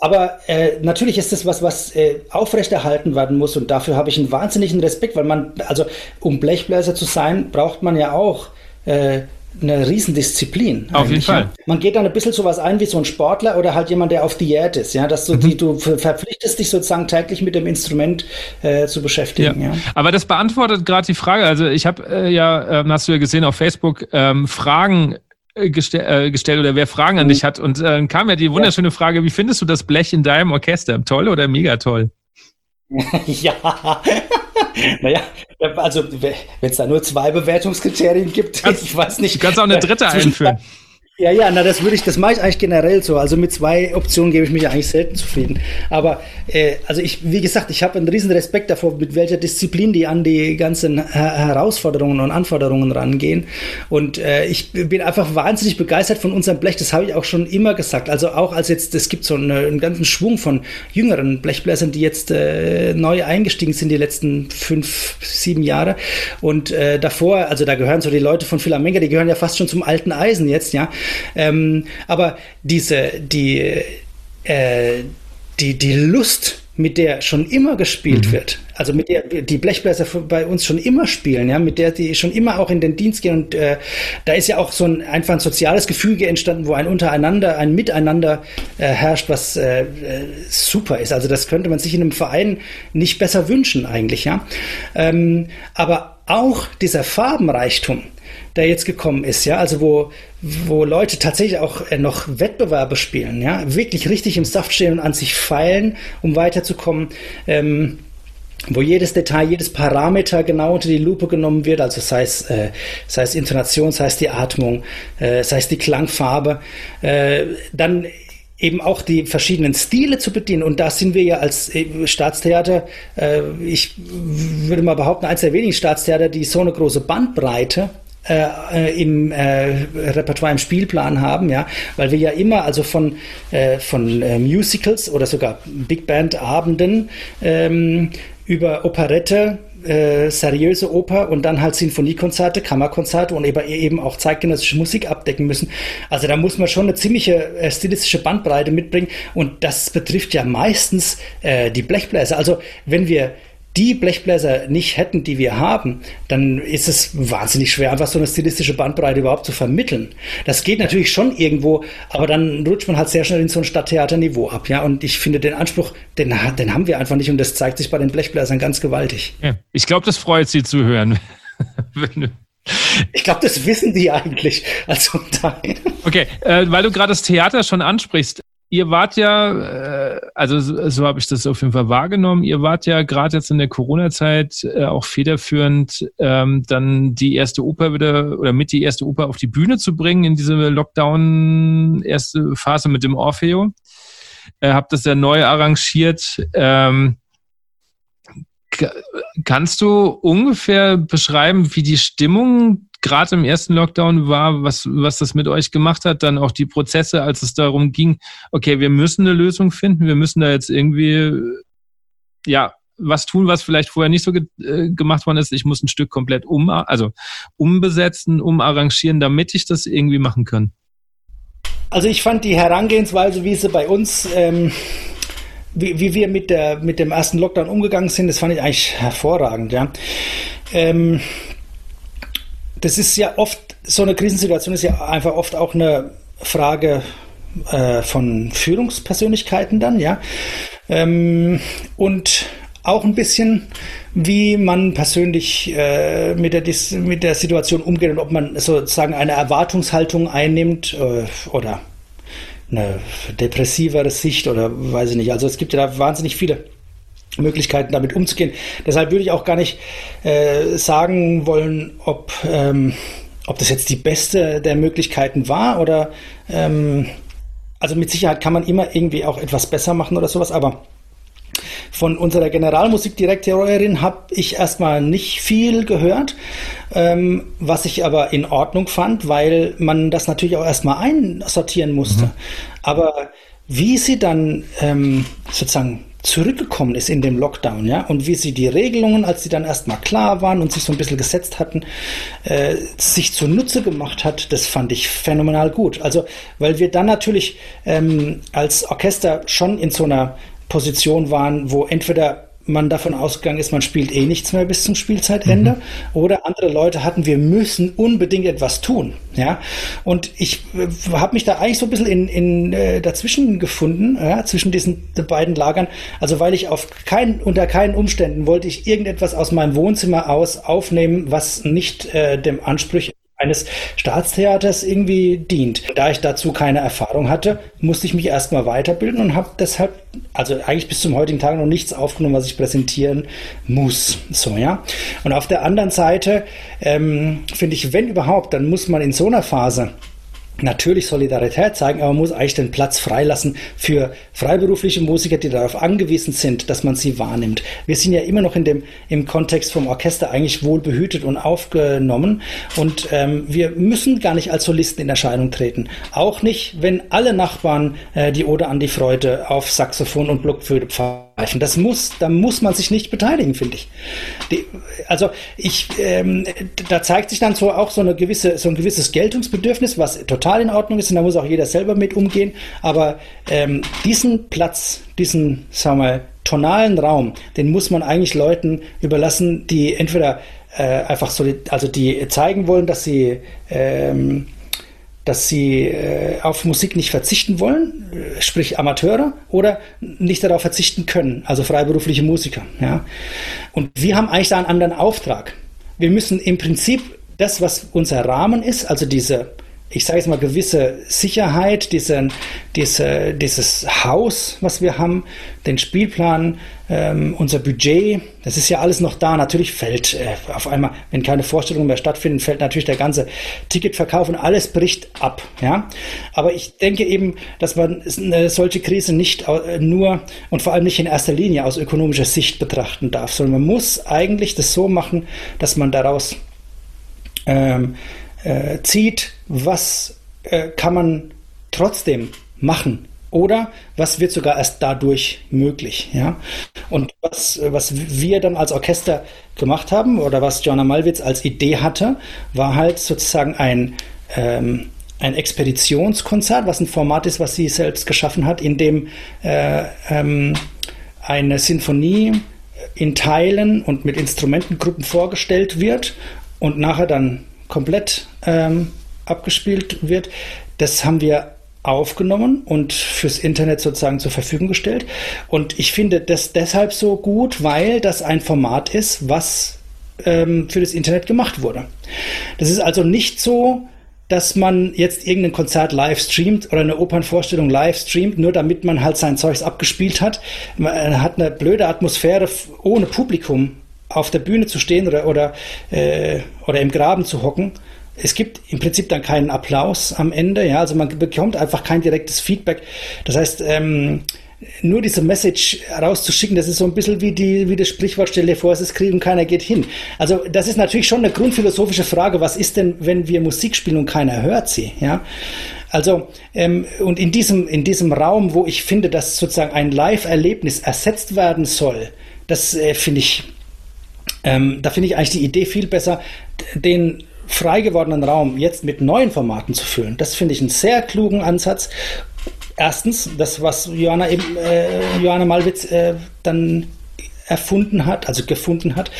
Speaker 3: Aber äh, natürlich ist das was, was äh, aufrechterhalten werden muss und dafür habe ich einen wahnsinnigen Respekt, weil man, also um Blechbläser zu sein, braucht man ja auch äh, eine Riesendisziplin.
Speaker 1: Auf jeden Fall. Ja.
Speaker 3: Man geht dann ein bisschen sowas ein wie so ein Sportler oder halt jemand, der auf Diät ist, ja, dass du, mhm. die, du verpflichtest dich sozusagen täglich mit dem Instrument äh, zu beschäftigen. Ja. ja.
Speaker 1: Aber das beantwortet gerade die Frage. Also ich habe äh, ja, äh, hast du ja gesehen auf Facebook, ähm, Fragen äh, gestell, äh, gestellt oder wer Fragen an mhm. dich hat. Und äh, kam ja die wunderschöne Frage, wie findest du das Blech in deinem Orchester? Toll oder mega toll?
Speaker 3: ja, naja, also wenn es da nur zwei Bewertungskriterien gibt,
Speaker 1: ich weiß nicht. Du kannst auch eine dritte einführen.
Speaker 3: Ja, ja, na, das würde ich, das mache ich eigentlich generell so. Also mit zwei Optionen gebe ich mich eigentlich selten zufrieden. Aber äh, also ich, wie gesagt, ich habe einen riesen Respekt davor, mit welcher Disziplin die an die ganzen Herausforderungen und Anforderungen rangehen. Und äh, ich bin einfach wahnsinnig begeistert von unserem Blech. Das habe ich auch schon immer gesagt. Also auch als jetzt, es gibt so eine, einen ganzen Schwung von jüngeren Blechbläsern, die jetzt äh, neu eingestiegen sind die letzten fünf, sieben Jahre. Und äh, davor, also da gehören so die Leute von Philamenga, die gehören ja fast schon zum alten Eisen jetzt, ja. Ähm, aber diese, die, äh, die, die Lust, mit der schon immer gespielt mhm. wird, also mit der die Blechbläser bei uns schon immer spielen, ja, mit der die schon immer auch in den Dienst gehen und äh, da ist ja auch so ein einfach ein soziales Gefüge entstanden, wo ein untereinander, ein Miteinander äh, herrscht, was äh, äh super ist. Also das könnte man sich in einem Verein nicht besser wünschen eigentlich, ja. Ähm, aber auch dieser Farbenreichtum, der jetzt gekommen ist, ja, also wo, wo Leute tatsächlich auch äh, noch Wettbewerbe spielen, ja, wirklich richtig im Saft stehen und an sich feilen, um weiterzukommen. Ähm, wo jedes Detail, jedes Parameter genau unter die Lupe genommen wird, also sei es, äh, sei es Intonation, sei es die Atmung, äh, sei es die Klangfarbe, äh, dann eben auch die verschiedenen Stile zu bedienen. Und da sind wir ja als äh, Staatstheater, äh, ich würde mal behaupten, eines der wenigen Staatstheater, die so eine große Bandbreite äh, im äh, Repertoire im Spielplan haben, ja, weil wir ja immer also von äh, von äh, Musicals oder sogar Big Band Abenden ähm, über Operette äh, seriöse Oper und dann halt Sinfoniekonzerte, Kammerkonzerte und eben auch zeitgenössische Musik abdecken müssen. Also da muss man schon eine ziemliche äh, stilistische Bandbreite mitbringen und das betrifft ja meistens äh, die Blechbläser. Also wenn wir die Blechbläser nicht hätten, die wir haben, dann ist es wahnsinnig schwer, einfach so eine stilistische Bandbreite überhaupt zu vermitteln. Das geht natürlich schon irgendwo, aber dann rutscht man halt sehr schnell in so ein Stadttheaterniveau ab, ja. Und ich finde den Anspruch, den, den haben wir einfach nicht und das zeigt sich bei den Blechbläsern ganz gewaltig.
Speaker 1: Ja, ich glaube, das freut Sie zu hören.
Speaker 3: Ich glaube, das wissen die eigentlich. Also nein.
Speaker 1: Okay, äh, weil du gerade das Theater schon ansprichst, ihr wart ja, äh, also so, habe ich das auf jeden Fall wahrgenommen, ihr wart ja gerade jetzt in der Corona-Zeit äh, auch federführend, ähm, dann die erste Oper wieder oder mit die erste Oper auf die Bühne zu bringen in diese Lockdown erste Phase mit dem Orfeo. äh, habt das ja neu arrangiert. Ähm, kannst du ungefähr beschreiben, wie die Stimmung gerade im ersten Lockdown war, was, was das mit euch gemacht hat, dann auch die Prozesse, als es darum ging, okay, wir müssen eine Lösung finden, wir müssen da jetzt irgendwie, ja, was tun, was vielleicht vorher nicht so ge äh, gemacht worden ist. Ich muss ein Stück komplett um, also umbesetzen, umarrangieren, damit ich das irgendwie machen kann.
Speaker 3: Also ich fand die Herangehensweise, wie sie bei uns, ähm, wie, wie wir mit, der, mit dem ersten Lockdown umgegangen sind, das fand ich eigentlich hervorragend. Ja. Ähm, das ist ja oft, so eine Krisensituation ist ja einfach oft auch eine Frage äh, von Führungspersönlichkeiten dann, ja. Ähm, und auch ein bisschen, wie man persönlich äh, mit, der, mit der Situation umgeht und ob man sozusagen eine Erwartungshaltung einnimmt äh, oder eine depressivere Sicht oder weiß ich nicht. Also es gibt ja da wahnsinnig viele Möglichkeiten damit umzugehen. Deshalb würde ich auch gar nicht äh, sagen wollen, ob, ähm, ob das jetzt die beste der Möglichkeiten war oder ähm, also mit Sicherheit kann man immer irgendwie auch etwas besser machen oder sowas, aber von unserer Generalmusikdirektorin habe ich erstmal nicht viel gehört, ähm, was ich aber in Ordnung fand, weil man das natürlich auch erstmal einsortieren musste. Mhm. Aber wie sie dann ähm, sozusagen zurückgekommen ist in dem Lockdown, ja, und wie sie die Regelungen, als sie dann erstmal klar waren und sich so ein bisschen gesetzt hatten, äh, sich zunutze gemacht hat, das fand ich phänomenal gut. Also, weil wir dann natürlich ähm, als Orchester schon in so einer Position waren, wo entweder man davon ausgegangen ist, man spielt eh nichts mehr bis zum Spielzeitende. Mhm. Oder andere Leute hatten, wir müssen unbedingt etwas tun. Ja, und ich äh, habe mich da eigentlich so ein bisschen in, in äh, dazwischen gefunden, ja, zwischen diesen beiden Lagern. Also weil ich auf keinen, unter keinen Umständen wollte ich irgendetwas aus meinem Wohnzimmer aus aufnehmen, was nicht äh, dem Anspruch eines Staatstheaters irgendwie dient. Da ich dazu keine Erfahrung hatte, musste ich mich erstmal weiterbilden und habe deshalb, also eigentlich bis zum heutigen Tag noch nichts aufgenommen, was ich präsentieren muss. So, ja. Und auf der anderen Seite ähm, finde ich, wenn überhaupt, dann muss man in so einer Phase natürlich Solidarität zeigen, aber man muss eigentlich den Platz freilassen für freiberufliche Musiker, die darauf angewiesen sind, dass man sie wahrnimmt. Wir sind ja immer noch in dem, im Kontext vom Orchester eigentlich wohl behütet und aufgenommen und ähm, wir müssen gar nicht als Solisten in Erscheinung treten. Auch nicht, wenn alle Nachbarn äh, die Ode an die Freude auf Saxophon und Blockflöte pfeifen greifen. Das muss, da muss man sich nicht beteiligen, finde ich. Die, also ich, ähm, da zeigt sich dann so auch so eine gewisse, so ein gewisses Geltungsbedürfnis, was total in Ordnung ist und da muss auch jeder selber mit umgehen. Aber ähm, diesen Platz, diesen, sagen wir mal, tonalen Raum, den muss man eigentlich Leuten überlassen, die entweder äh, einfach so, also die zeigen wollen, dass sie ähm, dass sie äh, auf Musik nicht verzichten wollen, sprich Amateure, oder nicht darauf verzichten können, also freiberufliche Musiker. Ja? Und wir haben eigentlich da einen anderen Auftrag. Wir müssen im Prinzip das, was unser Rahmen ist, also diese ich sage jetzt mal, gewisse Sicherheit, diesen, diese, dieses Haus, was wir haben, den Spielplan, ähm, unser Budget, das ist ja alles noch da. Natürlich fällt äh, auf einmal, wenn keine Vorstellungen mehr stattfinden, fällt natürlich der ganze Ticketverkauf und alles bricht ab. Ja? Aber ich denke eben, dass man eine solche Krise nicht äh, nur und vor allem nicht in erster Linie aus ökonomischer Sicht betrachten darf, sondern man muss eigentlich das so machen, dass man daraus ähm, äh, zieht, was äh, kann man trotzdem machen oder was wird sogar erst dadurch möglich, ja? Und was, was wir dann als Orchester gemacht haben oder was Joanna Malwitz als Idee hatte, war halt sozusagen ein, ähm, ein Expeditionskonzert, was ein Format ist, was sie selbst geschaffen hat, in dem äh, ähm, eine Sinfonie in Teilen und mit Instrumentengruppen vorgestellt wird und nachher dann komplett ähm, abgespielt wird. Das haben wir aufgenommen und fürs Internet sozusagen zur Verfügung gestellt. Und ich finde das deshalb so gut, weil das ein Format ist, was ähm, für das Internet gemacht wurde. Das ist also nicht so, dass man jetzt irgendein Konzert live streamt oder eine Opernvorstellung live streamt, nur damit man halt sein Zeugs abgespielt hat. Man hat eine blöde Atmosphäre ohne Publikum auf der Bühne zu stehen oder, oder, äh, oder im Graben zu hocken. Es gibt im Prinzip dann keinen Applaus am Ende, ja, also man bekommt einfach kein direktes Feedback. Das heißt, ähm, nur diese Message rauszuschicken, das ist so ein bisschen wie, die, wie das Sprichwort, stell dir vor, es ist Krieg und keiner geht hin. Also das ist natürlich schon eine grundphilosophische Frage, was ist denn, wenn wir Musik spielen und keiner hört sie? Ja? Also, ähm, und in diesem, in diesem Raum, wo ich finde, dass sozusagen ein Live-Erlebnis ersetzt werden soll, das äh, finde ich, ähm, da finde ich eigentlich die Idee viel besser, den frei gewordenen Raum jetzt mit neuen Formaten zu füllen. Das finde ich einen sehr klugen Ansatz. Erstens, das, was Johanna, eben, äh, Johanna Malwitz äh, dann erfunden hat, also gefunden hat.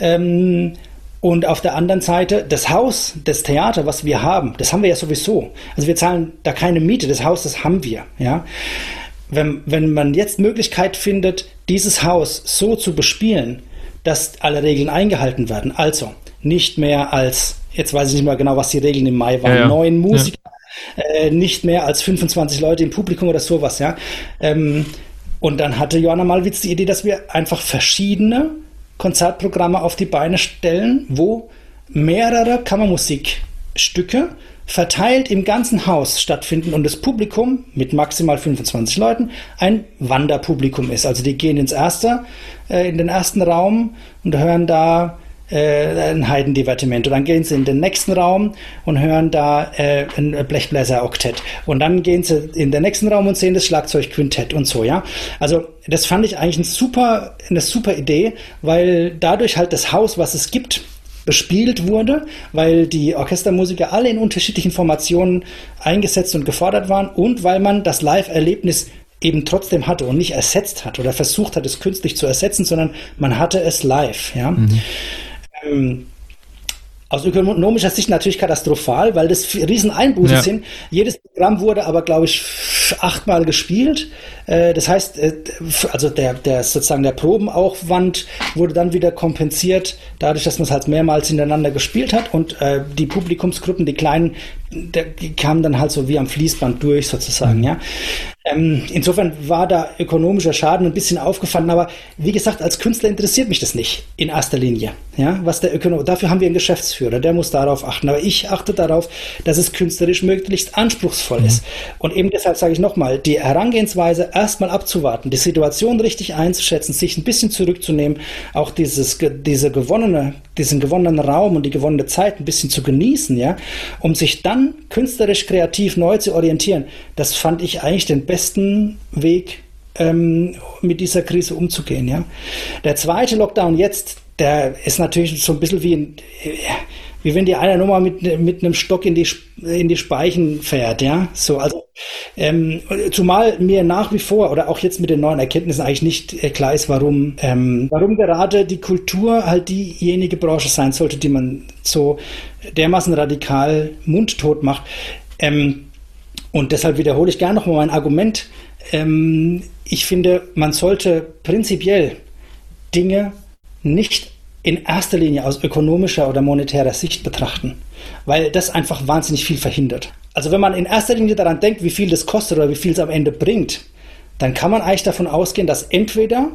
Speaker 3: Ähm, und auf der anderen Seite, das Haus, das Theater, was wir haben, das haben wir ja sowieso. Also wir zahlen da keine Miete, das Haus, das haben wir. Ja? Wenn, wenn man jetzt Möglichkeit findet, dieses Haus so zu bespielen, dass alle Regeln eingehalten werden, also nicht mehr als, jetzt weiß ich nicht mehr genau, was die Regeln im Mai waren, ja, ja. neun Musiker, ja. äh, nicht mehr als 25 Leute im Publikum oder sowas, ja. Ähm, und dann hatte Johanna Malwitz die Idee, dass wir einfach verschiedene Konzertprogramme auf die Beine stellen, wo mehrere Kammermusikstücke verteilt im ganzen Haus stattfinden und das Publikum mit maximal 25 Leuten ein Wanderpublikum ist. Also die gehen ins erste, äh, in den ersten Raum und hören da äh, ein Heidendivertiment. Und dann gehen sie in den nächsten Raum und hören da äh, ein Blechbläser-Oktett. Und dann gehen sie in den nächsten Raum und sehen das Schlagzeugquintett und so, ja. Also das fand ich eigentlich ein super, eine super Idee, weil dadurch halt das Haus, was es gibt, bespielt wurde, weil die Orchestermusiker alle in unterschiedlichen Formationen eingesetzt und gefordert waren und weil man das Live-Erlebnis eben trotzdem hatte und nicht ersetzt hat oder versucht hat, es künstlich zu ersetzen, sondern man hatte es live. Ja? Mhm ähm, aus ökonomischer Sicht natürlich katastrophal, weil das Rieseneinbußen ja. sind. Jedes Programm wurde aber, glaube ich, achtmal gespielt. Äh, das heißt, äh, also der, der sozusagen der Probenaufwand wurde dann wieder kompensiert, dadurch, dass man es halt mehrmals hintereinander gespielt hat und äh, die Publikumsgruppen, die kleinen, die kamen dann halt so wie am Fließband durch sozusagen, mhm. ja. Ähm, insofern war da ökonomischer Schaden ein bisschen aufgefangen, aber wie gesagt, als Künstler interessiert mich das nicht in erster Linie. Ja, was der Ökonom dafür haben wir einen Geschäftsführer, der muss darauf achten. Aber ich achte darauf, dass es künstlerisch möglichst anspruchsvoll mhm. ist. Und eben deshalb sage ich nochmal, die Herangehensweise erstmal abzuwarten, die Situation richtig einzuschätzen, sich ein bisschen zurückzunehmen, auch dieses, diese gewonnene, diesen gewonnenen Raum und die gewonnene Zeit ein bisschen zu genießen, ja, um sich dann künstlerisch kreativ neu zu orientieren, das fand ich eigentlich den besten Weg, ähm, mit dieser Krise umzugehen. Ja? Der zweite Lockdown jetzt, der ist natürlich so ein bisschen wie, ein, wie wenn dir einer nochmal mit, mit einem Stock in die, in die Speichen fährt. Ja? So, also, ähm, zumal mir nach wie vor oder auch jetzt mit den neuen Erkenntnissen eigentlich nicht äh, klar ist, warum, ähm, warum gerade die Kultur halt diejenige Branche sein sollte, die man so dermaßen radikal mundtot macht. Ähm, und deshalb wiederhole ich gerne nochmal mein Argument. Ähm, ich finde, man sollte prinzipiell Dinge nicht in erster Linie aus ökonomischer oder monetärer Sicht betrachten, weil das einfach wahnsinnig viel verhindert. Also wenn man in erster Linie daran denkt, wie viel das kostet oder wie viel es am Ende bringt, dann kann man eigentlich davon ausgehen, dass entweder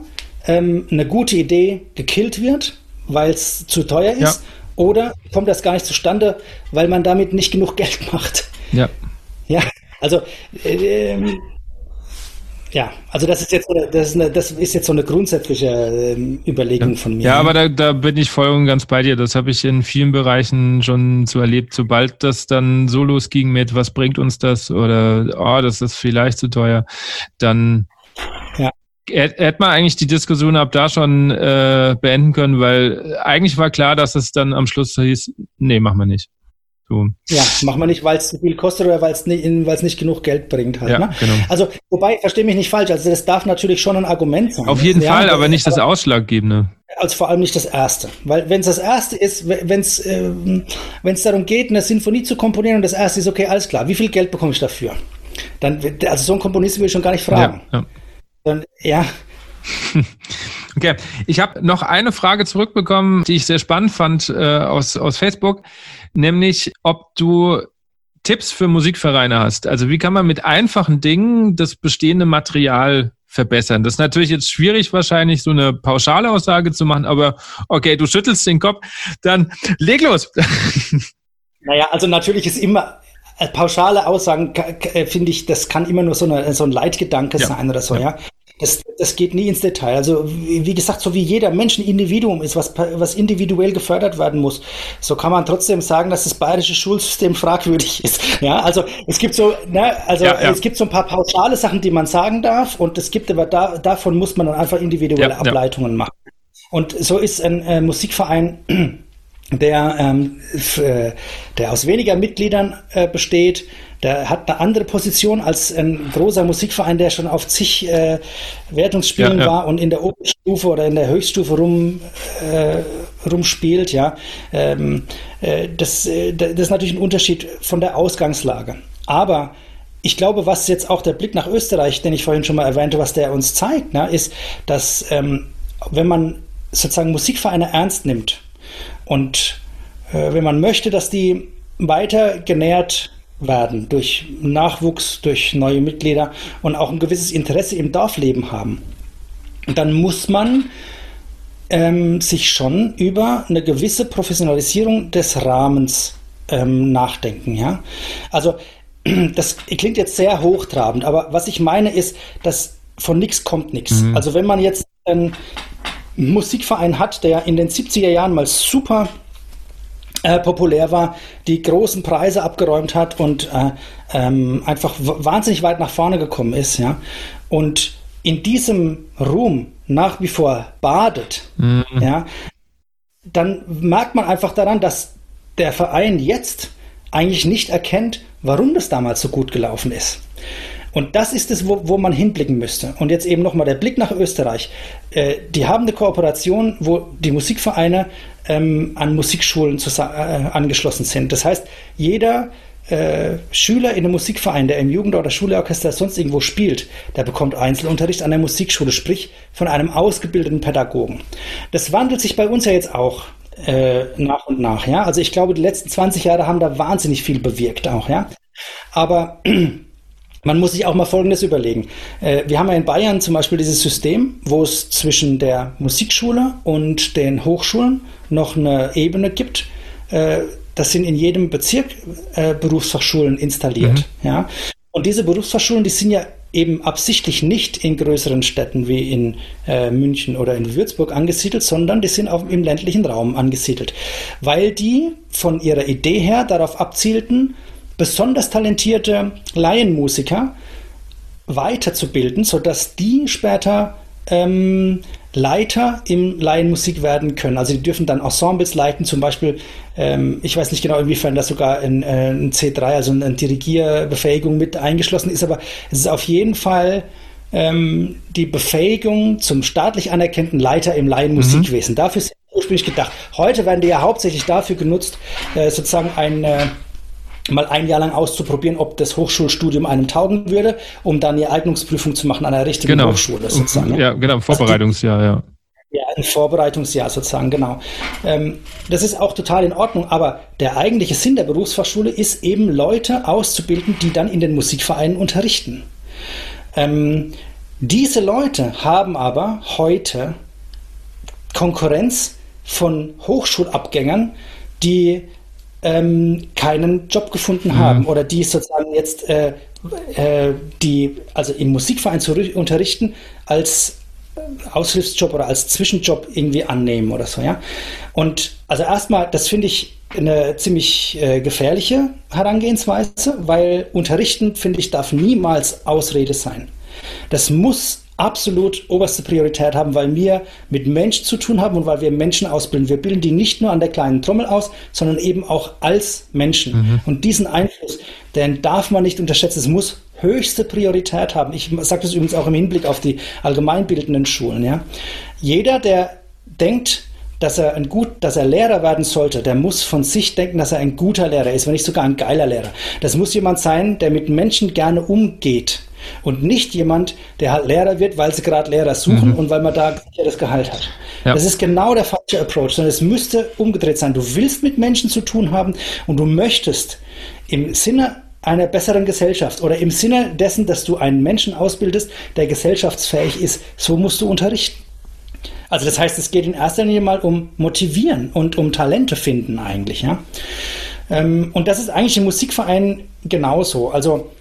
Speaker 3: ähm, eine gute Idee gekillt wird, weil es zu teuer ist, ja. oder kommt das gar nicht zustande, weil man damit nicht genug Geld macht.
Speaker 1: Ja.
Speaker 3: Ja, also äh, ähm, ja, also das ist jetzt das ist, eine, das ist jetzt so eine grundsätzliche äh, Überlegung
Speaker 1: ja.
Speaker 3: von mir.
Speaker 1: Ja, aber da, da bin ich voll und ganz bei dir. Das habe ich in vielen Bereichen schon so erlebt. Sobald das dann so losging mit, was bringt uns das oder oh, das ist vielleicht zu teuer, dann ja. hätte man eigentlich die Diskussion ab da schon äh, beenden können, weil eigentlich war klar, dass es dann am Schluss hieß, nee, machen wir nicht.
Speaker 3: So. Ja, machen wir nicht, weil es zu viel kostet oder weil es nicht, nicht genug Geld bringt halt. Ja, ne? genau. Also, wobei, verstehe mich nicht falsch, also das darf natürlich schon ein Argument sein.
Speaker 1: Auf jeden Fall, aber nicht das Ausschlaggebende.
Speaker 3: Also vor allem nicht das Erste. Weil wenn es das Erste ist, wenn es äh, darum geht, eine Sinfonie zu komponieren und das Erste ist, okay, alles klar, wie viel Geld bekomme ich dafür? Dann, also so ein Komponist will ich schon gar nicht fragen. Ja, ja. Dann, ja.
Speaker 1: Okay, ich habe noch eine Frage zurückbekommen, die ich sehr spannend fand äh, aus, aus Facebook nämlich ob du Tipps für Musikvereine hast. Also wie kann man mit einfachen Dingen das bestehende Material verbessern? Das ist natürlich jetzt schwierig, wahrscheinlich so eine pauschale Aussage zu machen, aber okay, du schüttelst den Kopf, dann leg los.
Speaker 3: Naja, also natürlich ist immer, äh, pauschale Aussagen, äh, finde ich, das kann immer nur so, eine, so ein Leitgedanke ja. sein oder so, ja. ja. Das, das geht nie ins Detail. Also, wie gesagt, so wie jeder Mensch ein Individuum ist, was, was individuell gefördert werden muss, so kann man trotzdem sagen, dass das bayerische Schulsystem fragwürdig ist. Ja, also es gibt so, ne, also ja, ja. es gibt so ein paar pauschale Sachen, die man sagen darf, und es gibt aber da, davon muss man dann einfach individuelle ja, Ableitungen machen. Und so ist ein äh, Musikverein der, ähm, der aus weniger Mitgliedern äh, besteht. Der hat eine andere Position als ein großer Musikverein, der schon auf zig äh, Wertungsspielen ja, ja. war und in der Oberstufe oder in der Höchststufe rum, äh, rumspielt. Ja, ähm, äh, das, äh, das ist natürlich ein Unterschied von der Ausgangslage. Aber ich glaube, was jetzt auch der Blick nach Österreich, den ich vorhin schon mal erwähnte, was der uns zeigt, ne, ist, dass ähm, wenn man sozusagen Musikvereine ernst nimmt, und äh, wenn man möchte, dass die weiter genährt werden durch Nachwuchs, durch neue Mitglieder und auch ein gewisses Interesse im Dorfleben haben, dann muss man ähm, sich schon über eine gewisse Professionalisierung des Rahmens ähm, nachdenken. Ja? Also das klingt jetzt sehr hochtrabend, aber was ich meine ist, dass von nichts kommt nichts. Mhm. Also wenn man jetzt einen Musikverein hat, der in den 70er Jahren mal super äh, populär war, die großen Preise abgeräumt hat und äh, ähm, einfach wahnsinnig weit nach vorne gekommen ist, ja. Und in diesem Ruhm nach wie vor badet, mhm. ja, dann merkt man einfach daran, dass der Verein jetzt eigentlich nicht erkennt, warum das damals so gut gelaufen ist. Und das ist es, wo, wo man hinblicken müsste. Und jetzt eben nochmal der Blick nach Österreich. Äh, die haben eine Kooperation, wo die Musikvereine ähm, an Musikschulen äh, angeschlossen sind. Das heißt, jeder äh, Schüler in einem Musikverein, der im Jugend- oder Schulorchester sonst irgendwo spielt, der bekommt Einzelunterricht an der Musikschule, sprich von einem ausgebildeten Pädagogen. Das wandelt sich bei uns ja jetzt auch äh, nach und nach. Ja? Also ich glaube, die letzten 20 Jahre haben da wahnsinnig viel bewirkt auch. Ja? Aber man muss sich auch mal Folgendes überlegen. Äh, wir haben ja in Bayern zum Beispiel dieses System, wo es zwischen der Musikschule und den Hochschulen noch eine Ebene gibt. Äh, das sind in jedem Bezirk äh, Berufsfachschulen installiert. Mhm. Ja? Und diese Berufsfachschulen, die sind ja eben absichtlich nicht in größeren Städten wie in äh, München oder in Würzburg angesiedelt, sondern die sind auch im ländlichen Raum angesiedelt, weil die von ihrer Idee her darauf abzielten, besonders talentierte Laienmusiker weiterzubilden, sodass die später ähm, Leiter im Laienmusik werden können. Also die dürfen dann Ensembles leiten, zum Beispiel, ähm, ich weiß nicht genau, inwiefern das sogar in, äh, ein C3, also eine Dirigierbefähigung mit eingeschlossen ist, aber es ist auf jeden Fall ähm, die Befähigung zum staatlich anerkannten Leiter im Laienmusikwesen. Mhm. Dafür ist ursprünglich gedacht. Heute werden die ja hauptsächlich dafür genutzt, äh, sozusagen ein äh, mal ein Jahr lang auszuprobieren, ob das Hochschulstudium einem taugen würde, um dann die Eignungsprüfung zu machen an einer richtigen
Speaker 1: genau.
Speaker 3: Hochschule
Speaker 1: sozusagen. Ja, genau, Vorbereitungsjahr, ja.
Speaker 3: Ja, ein Vorbereitungsjahr sozusagen, genau. Ähm, das ist auch total in Ordnung, aber der eigentliche Sinn der Berufsfachschule ist eben Leute auszubilden, die dann in den Musikvereinen unterrichten. Ähm, diese Leute haben aber heute Konkurrenz von Hochschulabgängern, die ähm, keinen Job gefunden mhm. haben oder die sozusagen jetzt äh, äh, die also im Musikverein zu unterrichten als äh, Aushilfsjob oder als Zwischenjob irgendwie annehmen oder so, ja. Und also erstmal, das finde ich eine ziemlich äh, gefährliche Herangehensweise, weil Unterrichten, finde ich, darf niemals Ausrede sein. Das muss absolut oberste Priorität haben, weil wir mit Menschen zu tun haben und weil wir Menschen ausbilden. Wir bilden die nicht nur an der kleinen Trommel aus, sondern eben auch als Menschen. Mhm. Und diesen Einfluss, den darf man nicht unterschätzen. Es muss höchste Priorität haben. Ich sage das übrigens auch im Hinblick auf die allgemeinbildenden Schulen. Ja. Jeder, der denkt, dass er ein gut, dass er Lehrer werden sollte, der muss von sich denken, dass er ein guter Lehrer ist, wenn nicht sogar ein geiler Lehrer. Das muss jemand sein, der mit Menschen gerne umgeht und nicht jemand, der halt Lehrer wird, weil sie gerade Lehrer suchen mhm. und weil man da das Gehalt hat. Ja. Das ist genau der falsche Approach, sondern es müsste umgedreht sein. Du willst mit Menschen zu tun haben und du möchtest im Sinne einer besseren Gesellschaft oder im Sinne dessen, dass du einen Menschen ausbildest, der gesellschaftsfähig ist, so musst du unterrichten. Also das heißt, es geht in erster Linie mal um Motivieren und um Talente finden eigentlich, ja. Ähm, und das ist eigentlich im Musikverein genauso. Also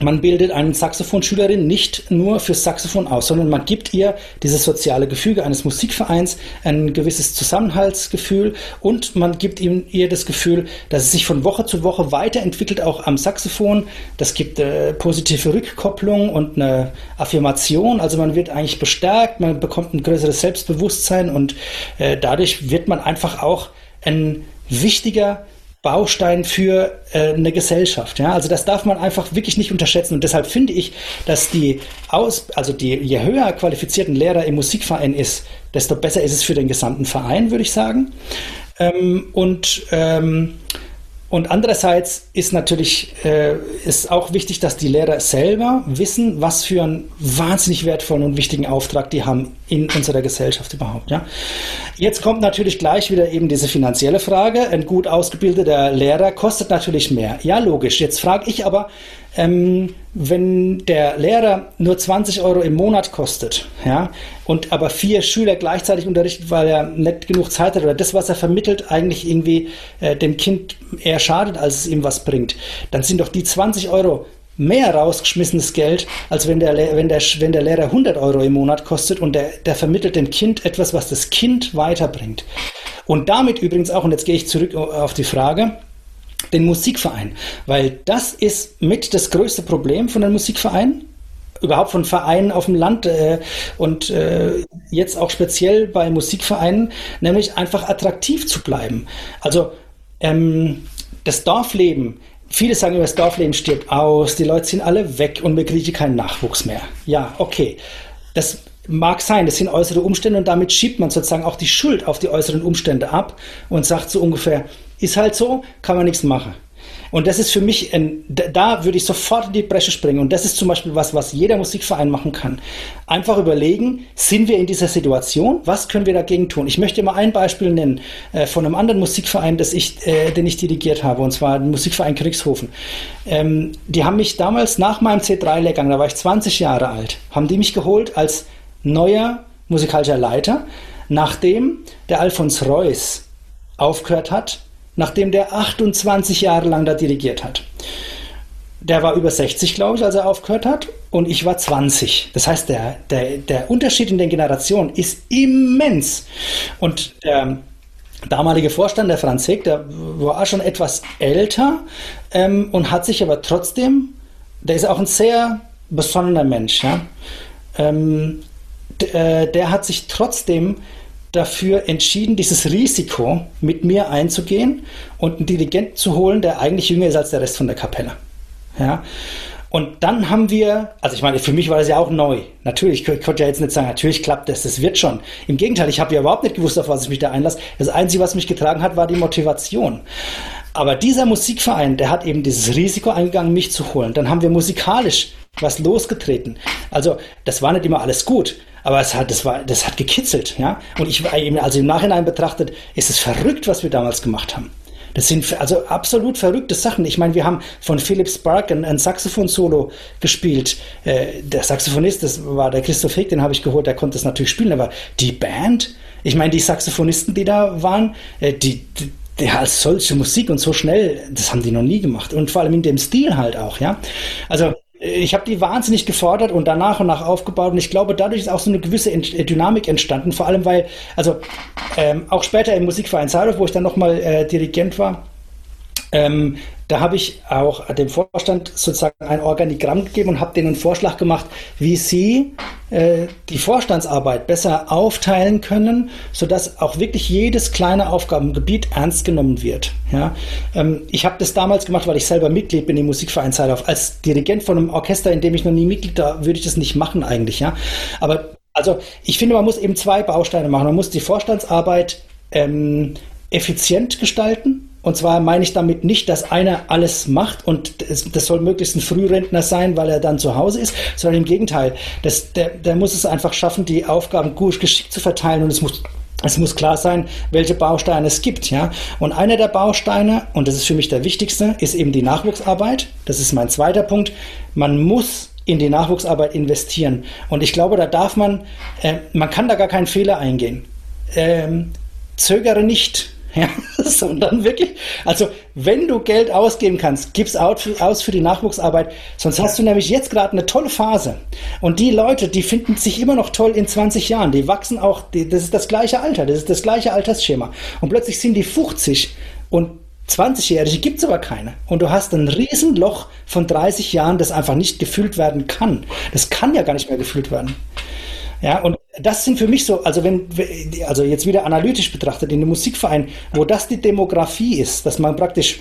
Speaker 3: man bildet eine Saxophonschülerin nicht nur fürs Saxophon aus, sondern man gibt ihr dieses soziale Gefüge eines Musikvereins, ein gewisses Zusammenhaltsgefühl und man gibt ihr das Gefühl, dass es sich von Woche zu Woche weiterentwickelt, auch am Saxophon. Das gibt äh, positive Rückkopplung und eine Affirmation. Also man wird eigentlich bestärkt, man bekommt ein größeres Selbstbewusstsein und äh, dadurch wird man einfach auch ein wichtiger Baustein für äh, eine Gesellschaft. Ja? Also das darf man einfach wirklich nicht unterschätzen. Und deshalb finde ich, dass die Aus, also die, je höher qualifizierten Lehrer im Musikverein ist, desto besser ist es für den gesamten Verein, würde ich sagen. Ähm, und ähm, und andererseits ist natürlich äh, ist auch wichtig, dass die Lehrer selber wissen, was für einen wahnsinnig wertvollen und wichtigen Auftrag die haben in unserer Gesellschaft überhaupt. Ja? Jetzt kommt natürlich gleich wieder eben diese finanzielle Frage. Ein gut ausgebildeter Lehrer kostet natürlich mehr. Ja, logisch. Jetzt frage ich aber, ähm, wenn der Lehrer nur 20 Euro im Monat kostet, ja, und aber vier Schüler gleichzeitig unterrichtet, weil er nicht genug Zeit hat oder das, was er vermittelt, eigentlich irgendwie äh, dem Kind eher schadet, als es ihm was bringt, dann sind doch die 20 Euro mehr rausgeschmissenes Geld, als wenn der, wenn der, wenn der Lehrer 100 Euro im Monat kostet und der, der vermittelt dem Kind etwas, was das Kind weiterbringt. Und damit übrigens auch, und jetzt gehe ich zurück auf die Frage, den Musikverein, weil das ist mit das größte Problem von den Musikvereinen, überhaupt von Vereinen auf dem Land äh, und äh, jetzt auch speziell bei Musikvereinen, nämlich einfach attraktiv zu bleiben. Also ähm, das Dorfleben, viele sagen immer, das Dorfleben stirbt aus, die Leute sind alle weg und wir kriegen keinen Nachwuchs mehr. Ja, okay. Das mag sein, das sind äußere Umstände und damit schiebt man sozusagen auch die Schuld auf die äußeren Umstände ab und sagt so ungefähr, ist halt so, kann man nichts machen. Und das ist für mich, ein, da würde ich sofort in die Bresche springen. Und das ist zum Beispiel was, was jeder Musikverein machen kann. Einfach überlegen, sind wir in dieser Situation? Was können wir dagegen tun? Ich möchte mal ein Beispiel nennen äh, von einem anderen Musikverein, das ich, äh, den ich dirigiert habe, und zwar den Musikverein Kriegshofen. Ähm, die haben mich damals nach meinem C3-Lehrgang, da war ich 20 Jahre alt, haben die mich geholt als neuer musikalischer Leiter, nachdem der Alfons Reuss aufgehört hat nachdem der 28 Jahre lang da dirigiert hat. Der war über 60, glaube ich, als er aufgehört hat, und ich war 20. Das heißt, der, der, der Unterschied in den Generationen ist immens. Und der damalige Vorstand, der Franz Heck, der war schon etwas älter ähm, und hat sich aber trotzdem, der ist auch ein sehr besonderer Mensch, ja? Ähm, äh, der hat sich trotzdem dafür entschieden, dieses Risiko mit mir einzugehen und einen Dirigenten zu holen, der eigentlich jünger ist als der Rest von der Kapelle. Ja. Und dann haben wir, also ich meine, für mich war das ja auch neu. Natürlich, ich konnte ja jetzt nicht sagen, natürlich klappt das, das wird schon. Im Gegenteil, ich habe ja überhaupt nicht gewusst, auf was ich mich da einlasse. Das Einzige, was mich getragen hat, war die Motivation. Aber dieser Musikverein, der hat eben dieses Risiko eingegangen, mich zu holen. Dann haben wir musikalisch was losgetreten. Also, das war nicht immer alles gut. Aber es hat, das war, das hat gekitzelt, ja. Und ich war eben, also im Nachhinein betrachtet, ist es verrückt, was wir damals gemacht haben. Das sind also absolut verrückte Sachen. Ich meine, wir haben von Philip Spark ein, ein Saxophon-Solo gespielt. Äh, der Saxophonist, das war der Christoph Hick, den habe ich geholt, der konnte das natürlich spielen, aber die Band, ich meine, die Saxophonisten, die da waren, äh, die, die ja, als solche Musik und so schnell, das haben die noch nie gemacht. Und vor allem in dem Stil halt auch, ja. Also ich habe die wahnsinnig gefordert und dann nach und nach aufgebaut. Und ich glaube, dadurch ist auch so eine gewisse Ent äh, Dynamik entstanden, vor allem weil, also ähm, auch später im Musikverein Zahlhof, wo ich dann nochmal äh, Dirigent war, ähm, da habe ich auch dem Vorstand sozusagen ein Organigramm gegeben und habe denen einen Vorschlag gemacht, wie sie äh, die Vorstandsarbeit besser aufteilen können, sodass auch wirklich jedes kleine Aufgabengebiet ernst genommen wird. Ja? Ähm, ich habe das damals gemacht, weil ich selber Mitglied bin im Musikverein Zeitlauf. Als Dirigent von einem Orchester, in dem ich noch nie Mitglied war, würde ich das nicht machen eigentlich. Ja? Aber also ich finde, man muss eben zwei Bausteine machen. Man muss die Vorstandsarbeit ähm, effizient gestalten und zwar meine ich damit nicht, dass einer alles macht und das, das, soll möglichst ein Frührentner sein, weil er dann zu Hause ist, sondern im Gegenteil. Das, der, der muss es einfach schaffen, die Aufgaben gut geschickt zu verteilen und es muss es muss klar sein, welche Bausteine es gibt, ja. Und einer der Bausteine, und das ist für mich der wichtigste, ist eben die Nachwuchsarbeit. Das ist mein zweiter Punkt. Man muss in die Nachwuchsarbeit investieren. Und ich glaube, da darf man, äh, man kann da gar keinen Fehler eingehen. Ähm, zögere nicht, Ja, sondern wirklich, also wenn du Geld ausgeben kannst, gib's aus für die Nachwuchsarbeit, sonst hast du nämlich jetzt gerade eine tolle Phase. Und die Leute, die finden sich immer noch toll in 20 Jahren, die wachsen auch, die, das ist das gleiche Alter, das ist das gleiche Altersschema. Und plötzlich sind die 50 und 20-Jährige gibt es aber keine. Und du hast ein Riesenloch von 30 Jahren, das einfach nicht gefüllt werden kann. Das kann ja gar nicht mehr gefüllt werden. Ja, und das sind für mich so, also wenn, also jetzt wieder analytisch betrachtet, in einem Musikverein, wo das die Demografie ist, dass man praktisch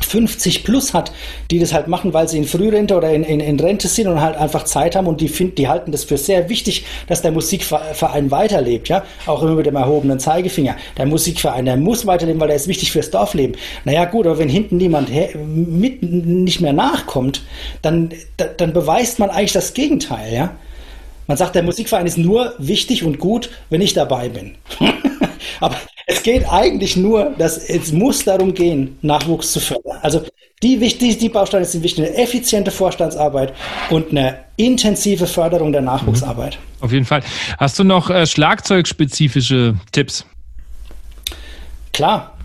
Speaker 3: 50 plus hat, die das halt machen, weil sie in Frührente oder in, in, in Rente sind und halt einfach Zeit haben und die finden, die halten das für sehr wichtig, dass der Musikverein weiterlebt, ja, auch immer mit dem erhobenen Zeigefinger. Der Musikverein, der muss weiterleben, weil der ist wichtig fürs Dorfleben. Naja, gut, aber wenn hinten niemand mit nicht mehr nachkommt, dann, dann beweist man eigentlich das Gegenteil, ja. Man sagt, der Musikverein ist nur wichtig und gut, wenn ich dabei bin. Aber es geht eigentlich nur, dass es muss darum gehen, Nachwuchs zu fördern. Also die, die, die Bausteine sind wichtig, eine effiziente Vorstandsarbeit und eine intensive Förderung der Nachwuchsarbeit.
Speaker 1: Mhm. Auf jeden Fall. Hast du noch äh, schlagzeugspezifische Tipps?
Speaker 3: Klar.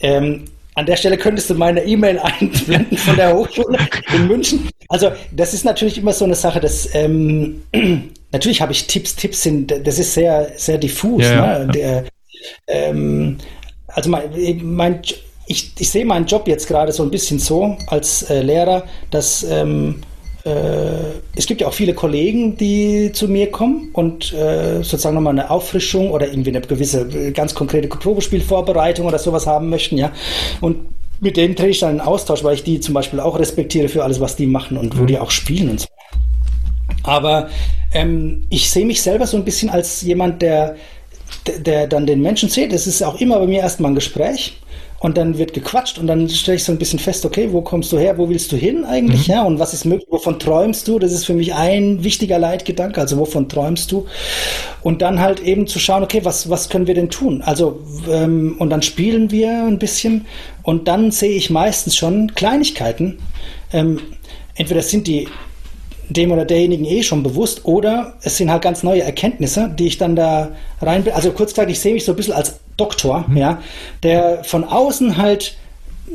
Speaker 3: Ähm, an der Stelle könntest du meine E-Mail einblenden von der Hochschule in München. Also das ist natürlich immer so eine Sache, dass ähm, natürlich habe ich Tipps. Tipps sind, das ist sehr, sehr diffus. Ja, ne? ja. Der, ähm, also mein, mein ich, ich sehe meinen Job jetzt gerade so ein bisschen so als äh, Lehrer, dass ähm, äh, es gibt ja auch viele Kollegen, die zu mir kommen und äh, sozusagen nochmal eine Auffrischung oder irgendwie eine gewisse äh, ganz konkrete Probespielvorbereitung oder sowas haben möchten, ja. Und mit denen trete ich dann einen Austausch, weil ich die zum Beispiel auch respektiere für alles, was die machen und wo mhm. die auch spielen und so. Aber ähm, ich sehe mich selber so ein bisschen als jemand, der, der dann den Menschen sieht. Es ist auch immer bei mir erstmal ein Gespräch und dann wird gequatscht und dann stelle ich so ein bisschen fest, okay, wo kommst du her, wo willst du hin eigentlich, mhm. ja, und was ist möglich, wovon träumst du? Das ist für mich ein wichtiger Leitgedanke, also wovon träumst du? Und dann halt eben zu schauen, okay, was, was können wir denn tun? Also, ähm, und dann spielen wir ein bisschen und dann sehe ich meistens schon Kleinigkeiten. Ähm, entweder sind die dem oder derjenigen eh schon bewusst oder es sind halt ganz neue Erkenntnisse, die ich dann da rein, also kurz gesagt, ich sehe mich so ein bisschen als Doktor, mhm. ja, der von außen halt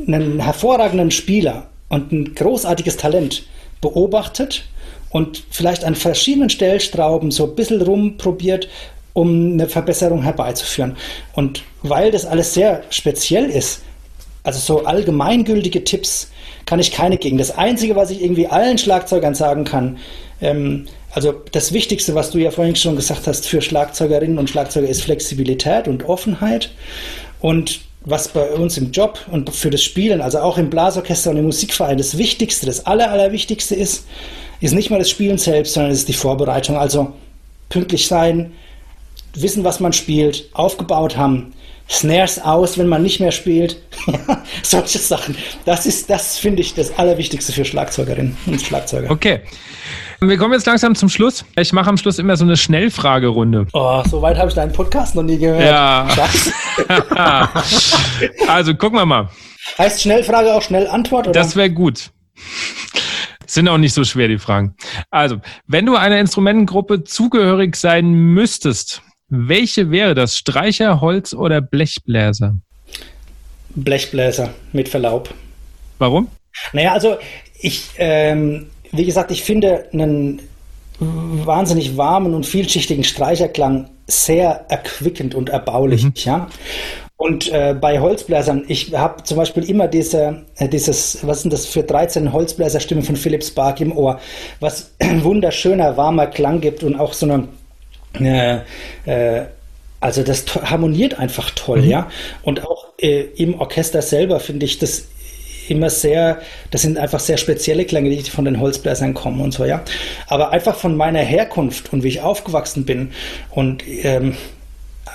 Speaker 3: einen hervorragenden Spieler und ein großartiges Talent beobachtet und vielleicht an verschiedenen Stellstrauben so ein bisschen rumprobiert, um eine Verbesserung herbeizuführen. Und weil das alles sehr speziell ist, also so allgemeingültige Tipps, kann ich keine gegen. Das Einzige, was ich irgendwie allen Schlagzeugern sagen kann, ähm, also das Wichtigste, was du ja vorhin schon gesagt hast für Schlagzeugerinnen und Schlagzeuger, ist Flexibilität und Offenheit. Und was bei uns im Job und für das Spielen, also auch im Blasorchester und im Musikverein, das Wichtigste, das Aller, Allerwichtigste ist, ist nicht mal das Spielen selbst, sondern es ist die Vorbereitung. Also pünktlich sein, wissen, was man spielt, aufgebaut haben, Snares aus, wenn man nicht mehr spielt. Solche Sachen. Das ist, das finde ich das Allerwichtigste für Schlagzeugerinnen und Schlagzeuger.
Speaker 1: Okay. Wir kommen jetzt langsam zum Schluss. Ich mache am Schluss immer so eine Schnellfragerunde.
Speaker 3: Oh, so weit habe ich deinen Podcast noch nie gehört.
Speaker 1: Ja. also gucken wir mal.
Speaker 3: Heißt Schnellfrage auch Schnellantwort?
Speaker 1: Oder? Das wäre gut. Sind auch nicht so schwer, die Fragen. Also, wenn du einer Instrumentengruppe zugehörig sein müsstest, welche wäre das? Streicher, Holz oder Blechbläser?
Speaker 3: Blechbläser, mit Verlaub.
Speaker 1: Warum?
Speaker 3: Naja, also ich, ähm, wie gesagt, ich finde einen wahnsinnig warmen und vielschichtigen Streicherklang sehr erquickend und erbaulich, mhm. ja. Und äh, bei Holzbläsern, ich habe zum Beispiel immer diese, äh, dieses, was sind das für 13 Holzbläserstimmen von Philipp Spark im Ohr, was ein wunderschöner, warmer Klang gibt und auch so eine äh, äh, also das harmoniert einfach toll, mhm. ja. Und auch äh, im Orchester selber finde ich das immer sehr, das sind einfach sehr spezielle Klänge, die von den Holzbläsern kommen und so, ja. Aber einfach von meiner Herkunft und wie ich aufgewachsen bin und ähm,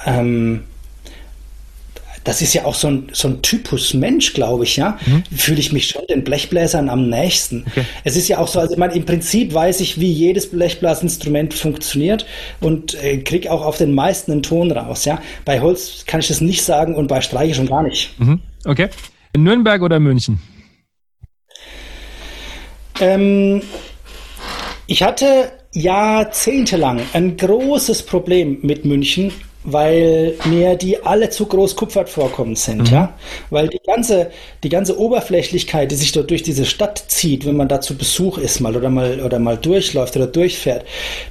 Speaker 3: ähm, das ist ja auch so ein, so ein Typus Mensch, glaube ich, ja. Mhm. Fühle ich mich schon den Blechbläsern am nächsten. Okay. Es ist ja auch so, also meine, im Prinzip weiß ich, wie jedes Blechblasinstrument funktioniert und äh, kriege auch auf den meisten einen Ton raus, ja. Bei Holz kann ich das nicht sagen und bei Streiche schon gar nicht.
Speaker 1: Mhm. Okay. In Nürnberg oder München?
Speaker 3: Ähm, ich hatte jahrzehntelang ein großes Problem mit München weil mir die alle zu groß kupfert vorkommen sind, mhm. ja. Weil die ganze, die ganze Oberflächlichkeit, die sich dort durch diese Stadt zieht, wenn man da zu Besuch ist mal oder mal oder mal durchläuft oder durchfährt,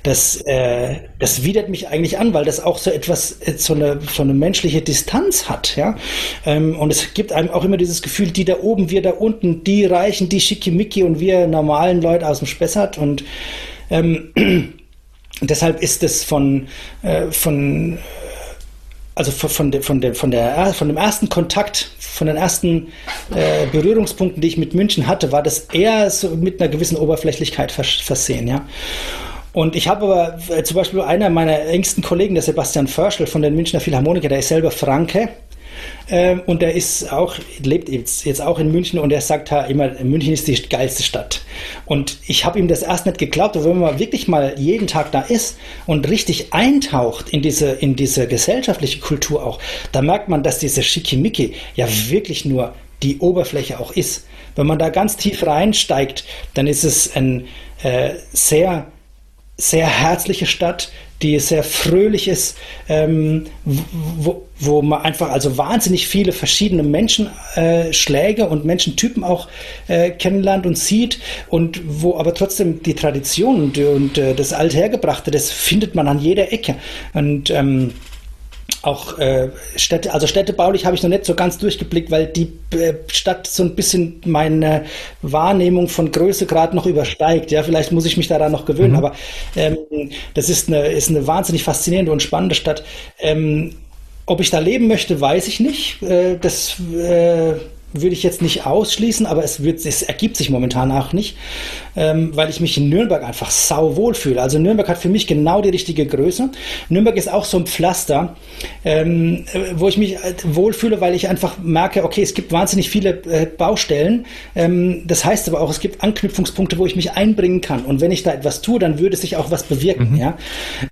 Speaker 3: das, äh, das widert mich eigentlich an, weil das auch so etwas, äh, so eine, so eine menschliche Distanz hat, ja. Ähm, und es gibt einem auch immer dieses Gefühl, die da oben, wir da unten, die Reichen, die Schickimicki und wir normalen Leute aus dem Spessart und ähm, deshalb ist es von, äh, von also von, de, von, de, von, der, von dem ersten Kontakt, von den ersten äh, Berührungspunkten, die ich mit München hatte, war das eher so mit einer gewissen Oberflächlichkeit versehen, ja. Und ich habe aber äh, zum Beispiel einer meiner engsten Kollegen, der Sebastian Förschel von den Münchner Philharmoniker, der ist selber Franke ähm, und er ist auch, lebt jetzt, auch in München und er sagt ha, immer, München ist die geilste Stadt. Und ich habe ihm das erst nicht geglaubt, aber wenn man wirklich mal jeden Tag da ist und richtig eintaucht in diese, in diese gesellschaftliche Kultur auch, da merkt man, dass diese Schickimicki ja wirklich nur die Oberfläche auch ist. Wenn man da ganz tief reinsteigt, dann ist es ein äh, sehr, sehr herzliche Stadt, die sehr fröhlich ist, ähm, wo, wo man einfach also wahnsinnig viele verschiedene Menschenschläge äh, und Menschentypen auch äh, kennenlernt und sieht und wo aber trotzdem die Tradition und, und äh, das Althergebrachte, das findet man an jeder Ecke. Und ähm, auch äh, Städte, also städtebaulich habe ich noch nicht so ganz durchgeblickt, weil die äh, Stadt so ein bisschen meine Wahrnehmung von Größe gerade noch übersteigt. Ja, vielleicht muss ich mich daran noch gewöhnen, mhm. aber ähm, das ist eine, ist eine wahnsinnig faszinierende und spannende Stadt. Ähm, ob ich da leben möchte, weiß ich nicht. Äh, das äh, würde ich jetzt nicht ausschließen, aber es, wird, es ergibt sich momentan auch nicht, ähm, weil ich mich in Nürnberg einfach sau wohl fühle. Also Nürnberg hat für mich genau die richtige Größe. Nürnberg ist auch so ein Pflaster, ähm, wo ich mich äh, wohlfühle, weil ich einfach merke, okay, es gibt wahnsinnig viele äh, Baustellen. Ähm, das heißt aber auch, es gibt Anknüpfungspunkte, wo ich mich einbringen kann. Und wenn ich da etwas tue, dann würde sich auch was bewirken. Mhm. Ja?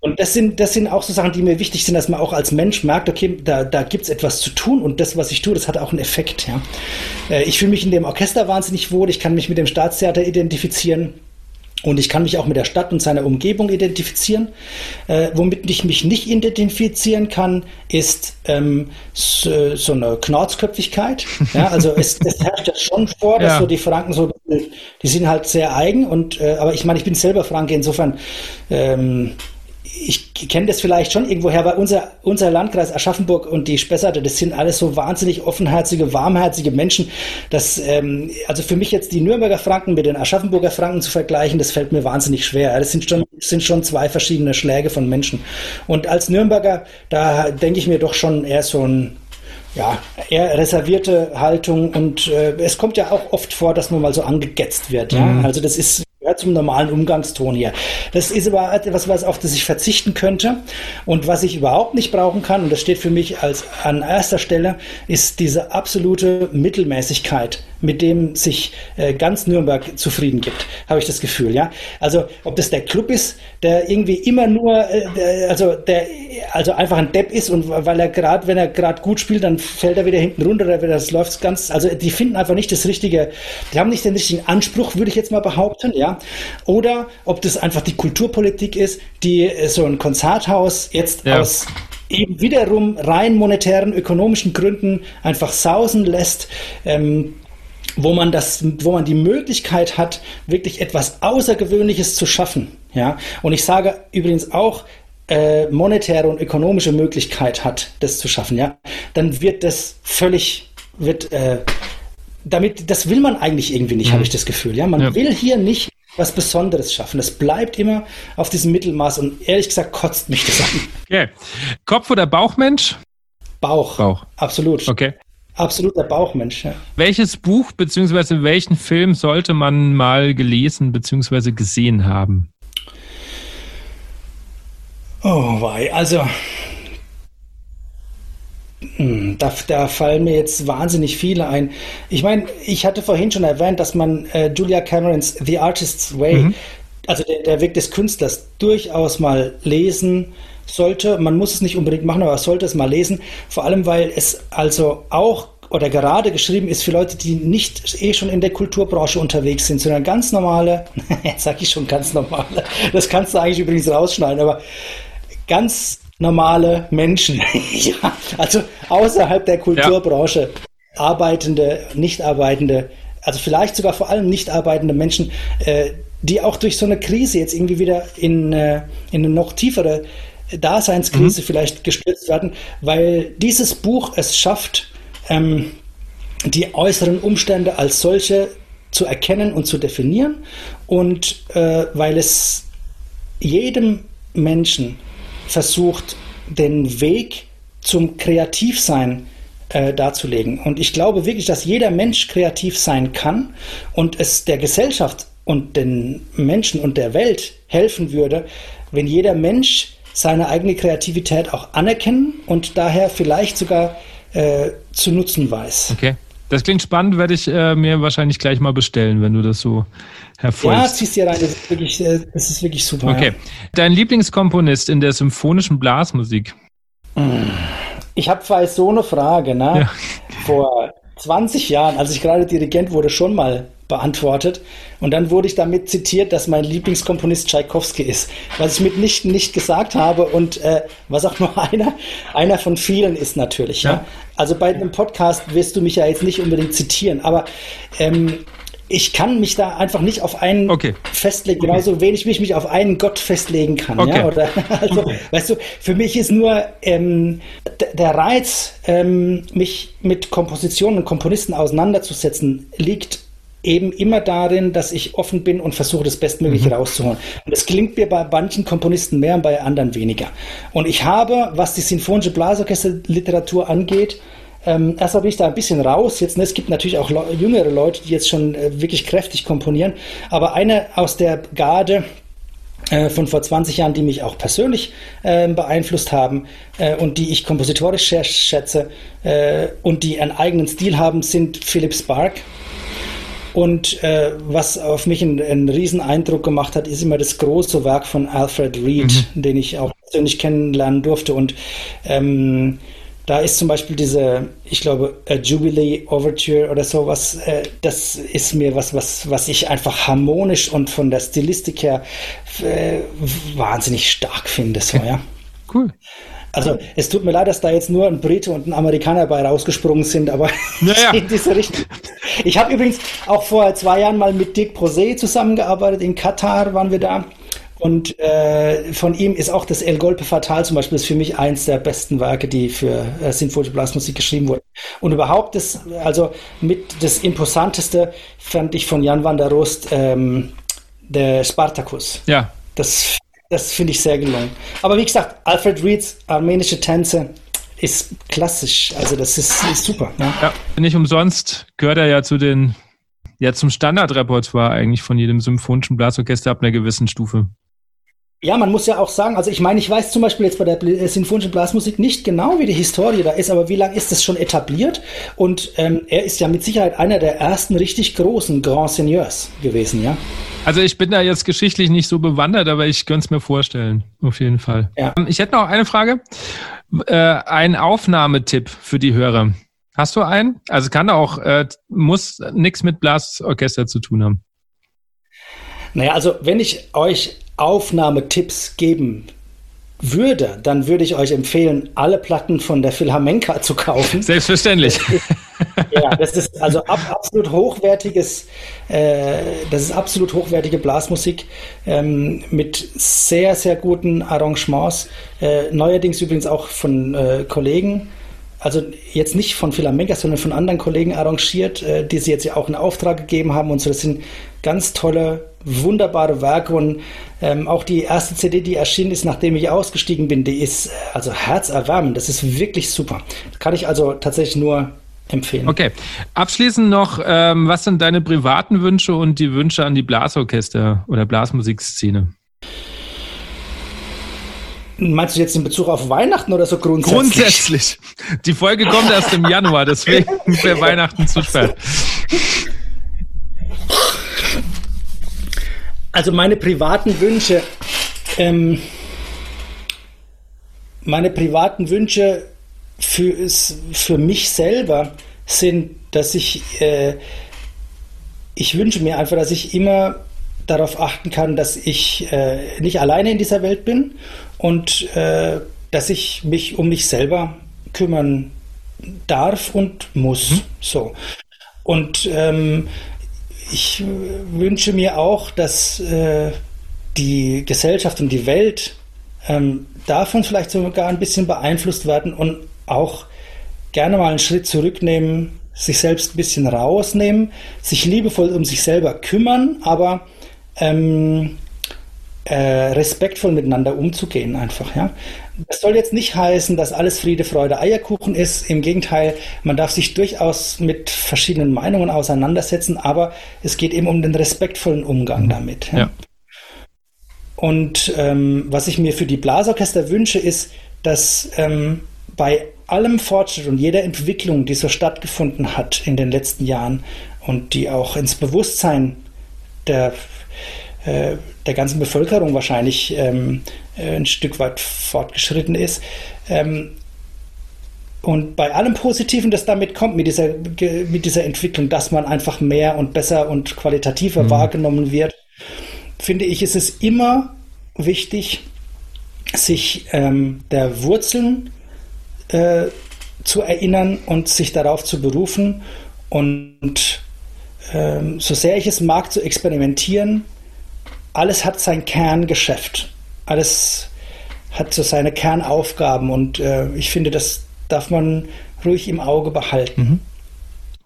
Speaker 3: Und das sind, das sind auch so Sachen, die mir wichtig sind, dass man auch als Mensch merkt, okay, da, da gibt es etwas zu tun und das, was ich tue, das hat auch einen Effekt. Ja? Äh, ich fühle mich in dem Orchester wahnsinnig wohl, ich kann mich mit dem Staatstheater identifizieren. Und ich kann mich auch mit der Stadt und seiner Umgebung identifizieren. Äh, womit ich mich nicht identifizieren kann, ist ähm, so, so, eine Knarzköpfigkeit. Ja, also es, es herrscht ja schon vor, dass ja. so die Franken so, die sind halt sehr eigen. Und äh, aber ich meine, ich bin selber Franke, insofern ähm, ich kenne das vielleicht schon irgendwoher, weil unser, unser Landkreis Aschaffenburg und die Spessarte, das sind alles so wahnsinnig offenherzige, warmherzige Menschen. Das, ähm, also für mich jetzt die Nürnberger Franken mit den Aschaffenburger Franken zu vergleichen, das fällt mir wahnsinnig schwer. Das sind schon, sind schon zwei verschiedene Schläge von Menschen. Und als Nürnberger, da denke ich mir doch schon eher so ein, ja, eher reservierte Haltung und äh, es kommt ja auch oft vor, dass man mal so angegetzt wird. Ja? Mhm. Also das ist ja, zum normalen Umgangston hier. Das ist aber etwas, was auf das ich verzichten könnte und was ich überhaupt nicht brauchen kann, und das steht für mich als an erster Stelle, ist diese absolute Mittelmäßigkeit, mit dem sich äh, ganz Nürnberg zufrieden gibt, habe ich das Gefühl, ja. Also ob das der Club ist, der irgendwie immer nur, äh, also der, also einfach ein Depp ist und weil er gerade, wenn er gerade gut spielt, dann fällt er wieder hinten runter, oder das läuft ganz, also die finden einfach nicht das richtige, die haben nicht den richtigen Anspruch, würde ich jetzt mal behaupten, ja. Oder ob das einfach die Kulturpolitik ist, die äh, so ein Konzerthaus jetzt ja. aus eben wiederum rein monetären, ökonomischen Gründen einfach sausen lässt. Ähm, wo man das, wo man die Möglichkeit hat, wirklich etwas Außergewöhnliches zu schaffen. Ja, und ich sage übrigens auch, äh, monetäre und ökonomische Möglichkeit hat, das zu schaffen, ja, dann wird das völlig, wird, äh, damit, das will man eigentlich irgendwie nicht, mhm. habe ich das Gefühl, ja. Man ja. will hier nicht was Besonderes schaffen. Es bleibt immer auf diesem Mittelmaß und ehrlich gesagt kotzt mich das an.
Speaker 1: Okay. Kopf- oder Bauchmensch?
Speaker 3: Bauch. Bauch. Absolut.
Speaker 1: Okay.
Speaker 3: Absoluter Bauchmensch, ja.
Speaker 1: Welches Buch bzw. welchen Film sollte man mal gelesen bzw. gesehen haben?
Speaker 3: Oh, wei. Also, hm, da, da, fallen mir jetzt wahnsinnig viele ein. Ich meine, ich hatte vorhin schon erwähnt, dass man äh, Julia Camerons The Artist's Way, mhm. also der, der, Weg des Künstlers, durchaus mal lesen sollte. Man muss es nicht unbedingt machen, aber sollte es mal lesen. Vor allem, weil es also auch oder gerade geschrieben ist für Leute, die nicht eh schon in der Kulturbranche unterwegs sind, sondern ganz normale, sage ich schon ganz normale, das kannst du eigentlich übrigens rausschneiden, aber ganz normale Menschen. ja, also außerhalb der Kulturbranche ja. arbeitende, nicht arbeitende, also vielleicht sogar vor allem nicht arbeitende Menschen, äh, die auch durch so eine Krise jetzt irgendwie wieder in, äh, in eine noch tiefere Daseinskrise mhm. vielleicht gestürzt werden, weil dieses Buch es schafft, ähm, die äußeren Umstände als solche zu erkennen und zu definieren und äh, weil es jedem Menschen versucht, den Weg zum Kreativsein äh, darzulegen. Und ich glaube wirklich, dass jeder Mensch kreativ sein kann und es der Gesellschaft und den Menschen und der Welt helfen würde, wenn jeder Mensch seine eigene Kreativität auch anerkennen und daher vielleicht sogar äh, zu nutzen weiß.
Speaker 1: Okay. Das klingt spannend, werde ich äh, mir wahrscheinlich gleich mal bestellen, wenn du das so hervorhebst.
Speaker 3: Ja, ziehst dir rein, das ist wirklich, äh, das ist wirklich super.
Speaker 1: Okay. Ja. Dein Lieblingskomponist in der symphonischen Blasmusik?
Speaker 3: Ich habe zwar so eine Frage, ne? Ja. Vor 20 Jahren, als ich gerade Dirigent wurde, schon mal beantwortet. Und dann wurde ich damit zitiert, dass mein Lieblingskomponist Tschaikowski ist, was ich mitnichten nicht gesagt habe und äh, was auch nur einer, einer von vielen ist natürlich. Ja. ja. Also bei einem Podcast wirst du mich ja jetzt nicht unbedingt zitieren, aber ähm, ich kann mich da einfach nicht auf einen okay. festlegen, genauso okay. wenig wie ich mich auf einen Gott festlegen kann. Okay. Ja? Oder, also, weißt du, für mich ist nur ähm, der Reiz, ähm, mich mit Kompositionen und Komponisten auseinanderzusetzen, liegt eben immer darin, dass ich offen bin und versuche, das Bestmögliche mhm. rauszuholen. Und das klingt mir bei manchen Komponisten mehr und bei anderen weniger. Und ich habe, was die sinfonische Blasorchesterliteratur angeht, ähm, erstmal bin ich da ein bisschen raus. Jetzt, ne, es gibt natürlich auch le jüngere Leute, die jetzt schon äh, wirklich kräftig komponieren. Aber eine aus der Garde, äh, von vor 20 Jahren, die mich auch persönlich äh, beeinflusst haben äh, und die ich kompositorisch schätze äh, und die einen eigenen Stil haben, sind Philip Spark und äh, was auf mich einen, einen riesen Eindruck gemacht hat, ist immer das große Werk von Alfred Reed, mhm. den ich auch persönlich kennenlernen durfte. Und ähm, da ist zum Beispiel diese, ich glaube, A Jubilee Overture oder sowas, äh, das ist mir was, was, was ich einfach harmonisch und von der Stilistik her äh, wahnsinnig stark finde. So, ja.
Speaker 1: Cool.
Speaker 3: Also es tut mir leid, dass da jetzt nur ein Brite und ein Amerikaner bei rausgesprungen sind, aber naja. in diese Richtung. Ich habe übrigens auch vor zwei Jahren mal mit Dick Brosé zusammengearbeitet. In Katar waren wir da. Und äh, von ihm ist auch das El Golpe Fatal zum Beispiel ist für mich eins der besten Werke, die für äh, sinfonische Blasmusik geschrieben wurden. Und überhaupt das, also mit das Imposanteste fand ich von Jan van der Rost ähm, der Spartacus.
Speaker 1: Ja.
Speaker 3: Das das finde ich sehr gelungen. Aber wie gesagt, Alfred Reeds armenische Tänze ist klassisch. Also das ist, ist super.
Speaker 1: Ne? Ja, nicht umsonst gehört er ja zu den, ja zum Standardrepertoire eigentlich von jedem symphonischen Blasorchester ab einer gewissen Stufe.
Speaker 3: Ja, man muss ja auch sagen, also ich meine, ich weiß zum Beispiel jetzt bei der äh, sinfonischen Blasmusik nicht genau, wie die Historie da ist, aber wie lange ist das schon etabliert? Und ähm, er ist ja mit Sicherheit einer der ersten richtig großen Grand Seigneurs gewesen, ja.
Speaker 1: Also ich bin da jetzt geschichtlich nicht so bewandert, aber ich könnte es mir vorstellen, auf jeden Fall. Ja. Ähm, ich hätte noch eine Frage. Äh, ein Aufnahmetipp für die Hörer. Hast du einen? Also kann auch, äh, muss nichts mit Blasorchester zu tun haben.
Speaker 3: Naja, also wenn ich euch Aufnahmetipps geben würde, dann würde ich euch empfehlen, alle Platten von der Philharmenka zu kaufen.
Speaker 1: Selbstverständlich.
Speaker 3: Das ist, ja, das ist also ab, absolut hochwertiges, äh, das ist absolut hochwertige Blasmusik ähm, mit sehr, sehr guten Arrangements. Äh, neuerdings übrigens auch von äh, Kollegen also jetzt nicht von Philharmenka, sondern von anderen Kollegen arrangiert, äh, die sie jetzt ja auch in Auftrag gegeben haben und so. Das sind ganz tolle, wunderbare Werke und ähm, auch die erste CD, die erschienen ist, nachdem ich ausgestiegen bin, die ist äh, also herzerwärmend. Das ist wirklich super. Das kann ich also tatsächlich nur empfehlen.
Speaker 1: Okay. Abschließend noch, ähm, was sind deine privaten Wünsche und die Wünsche an die Blasorchester oder Blasmusiksiszene?
Speaker 3: Meinst du jetzt in Bezug auf Weihnachten oder so grundsätzlich?
Speaker 1: Grundsätzlich. Die Folge kommt erst im Januar, deswegen wäre Weihnachten zu spät.
Speaker 3: Also meine privaten Wünsche, ähm, meine privaten Wünsche für, für mich selber sind, dass ich, äh, ich wünsche mir einfach, dass ich immer darauf achten kann, dass ich äh, nicht alleine in dieser Welt bin und äh, dass ich mich um mich selber kümmern darf und muss. Mhm. So. Und ähm, ich wünsche mir auch, dass äh, die Gesellschaft und die Welt ähm, davon vielleicht sogar ein bisschen beeinflusst werden und auch gerne mal einen Schritt zurücknehmen, sich selbst ein bisschen rausnehmen, sich liebevoll um sich selber kümmern, aber ähm, äh, respektvoll miteinander umzugehen einfach. Ja? Das soll jetzt nicht heißen, dass alles Friede, Freude, Eierkuchen ist. Im Gegenteil, man darf sich durchaus mit verschiedenen Meinungen auseinandersetzen, aber es geht eben um den respektvollen Umgang mhm. damit. Ja? ja. Und ähm, was ich mir für die Blasorchester wünsche, ist, dass ähm, bei allem Fortschritt und jeder Entwicklung, die so stattgefunden hat in den letzten Jahren und die auch ins Bewusstsein der, äh, der ganzen Bevölkerung wahrscheinlich ähm, äh, ein Stück weit fortgeschritten ist, ähm, und bei allem Positiven, das damit kommt, mit dieser, mit dieser Entwicklung, dass man einfach mehr und besser und qualitativer mhm. wahrgenommen wird, finde ich, ist es immer wichtig, sich ähm, der Wurzeln äh, zu erinnern und sich darauf zu berufen und ähm, so sehr ich es mag zu experimentieren, alles hat sein Kerngeschäft. Alles hat so seine Kernaufgaben und äh, ich finde, das darf man ruhig im Auge behalten. Mhm.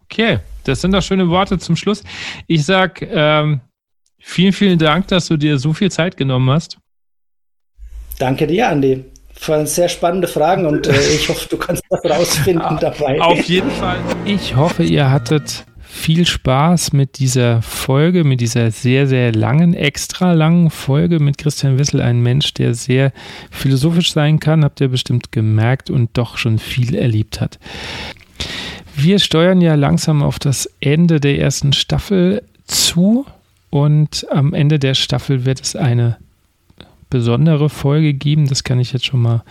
Speaker 1: Okay, das sind doch schöne Worte zum Schluss. Ich sage ähm, vielen, vielen Dank, dass du dir so viel Zeit genommen hast.
Speaker 3: Danke dir, Andi. Waren sehr spannende Fragen und äh, ich hoffe, du kannst was rausfinden dabei.
Speaker 1: Auf jeden Fall. Ich hoffe, ihr hattet viel Spaß mit dieser Folge, mit dieser sehr, sehr langen, extra langen Folge mit Christian Wissel, ein Mensch, der sehr philosophisch sein kann, habt ihr bestimmt gemerkt und doch schon viel erlebt hat. Wir steuern ja langsam auf das Ende der ersten Staffel zu und am Ende der Staffel wird es eine besondere Folge geben. Das kann ich jetzt schon mal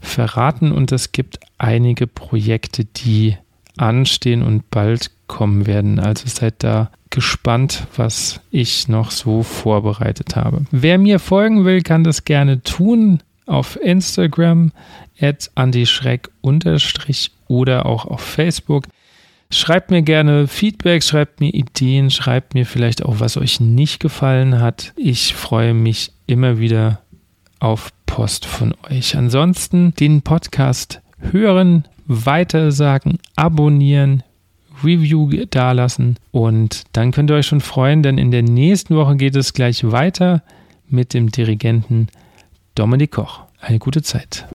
Speaker 1: verraten. Und es gibt einige Projekte, die anstehen und bald kommen werden. Also seid da gespannt, was ich noch so vorbereitet habe. Wer mir folgen will, kann das gerne tun auf Instagram at unterstrich oder auch auf Facebook. Schreibt mir gerne Feedback, schreibt mir Ideen, schreibt mir vielleicht auch, was euch nicht gefallen hat. Ich freue mich immer wieder auf Post von euch. Ansonsten den Podcast hören, weitersagen, abonnieren, Review dalassen und dann könnt ihr euch schon freuen, denn in der nächsten Woche geht es gleich weiter mit dem Dirigenten Dominik Koch. Eine gute Zeit.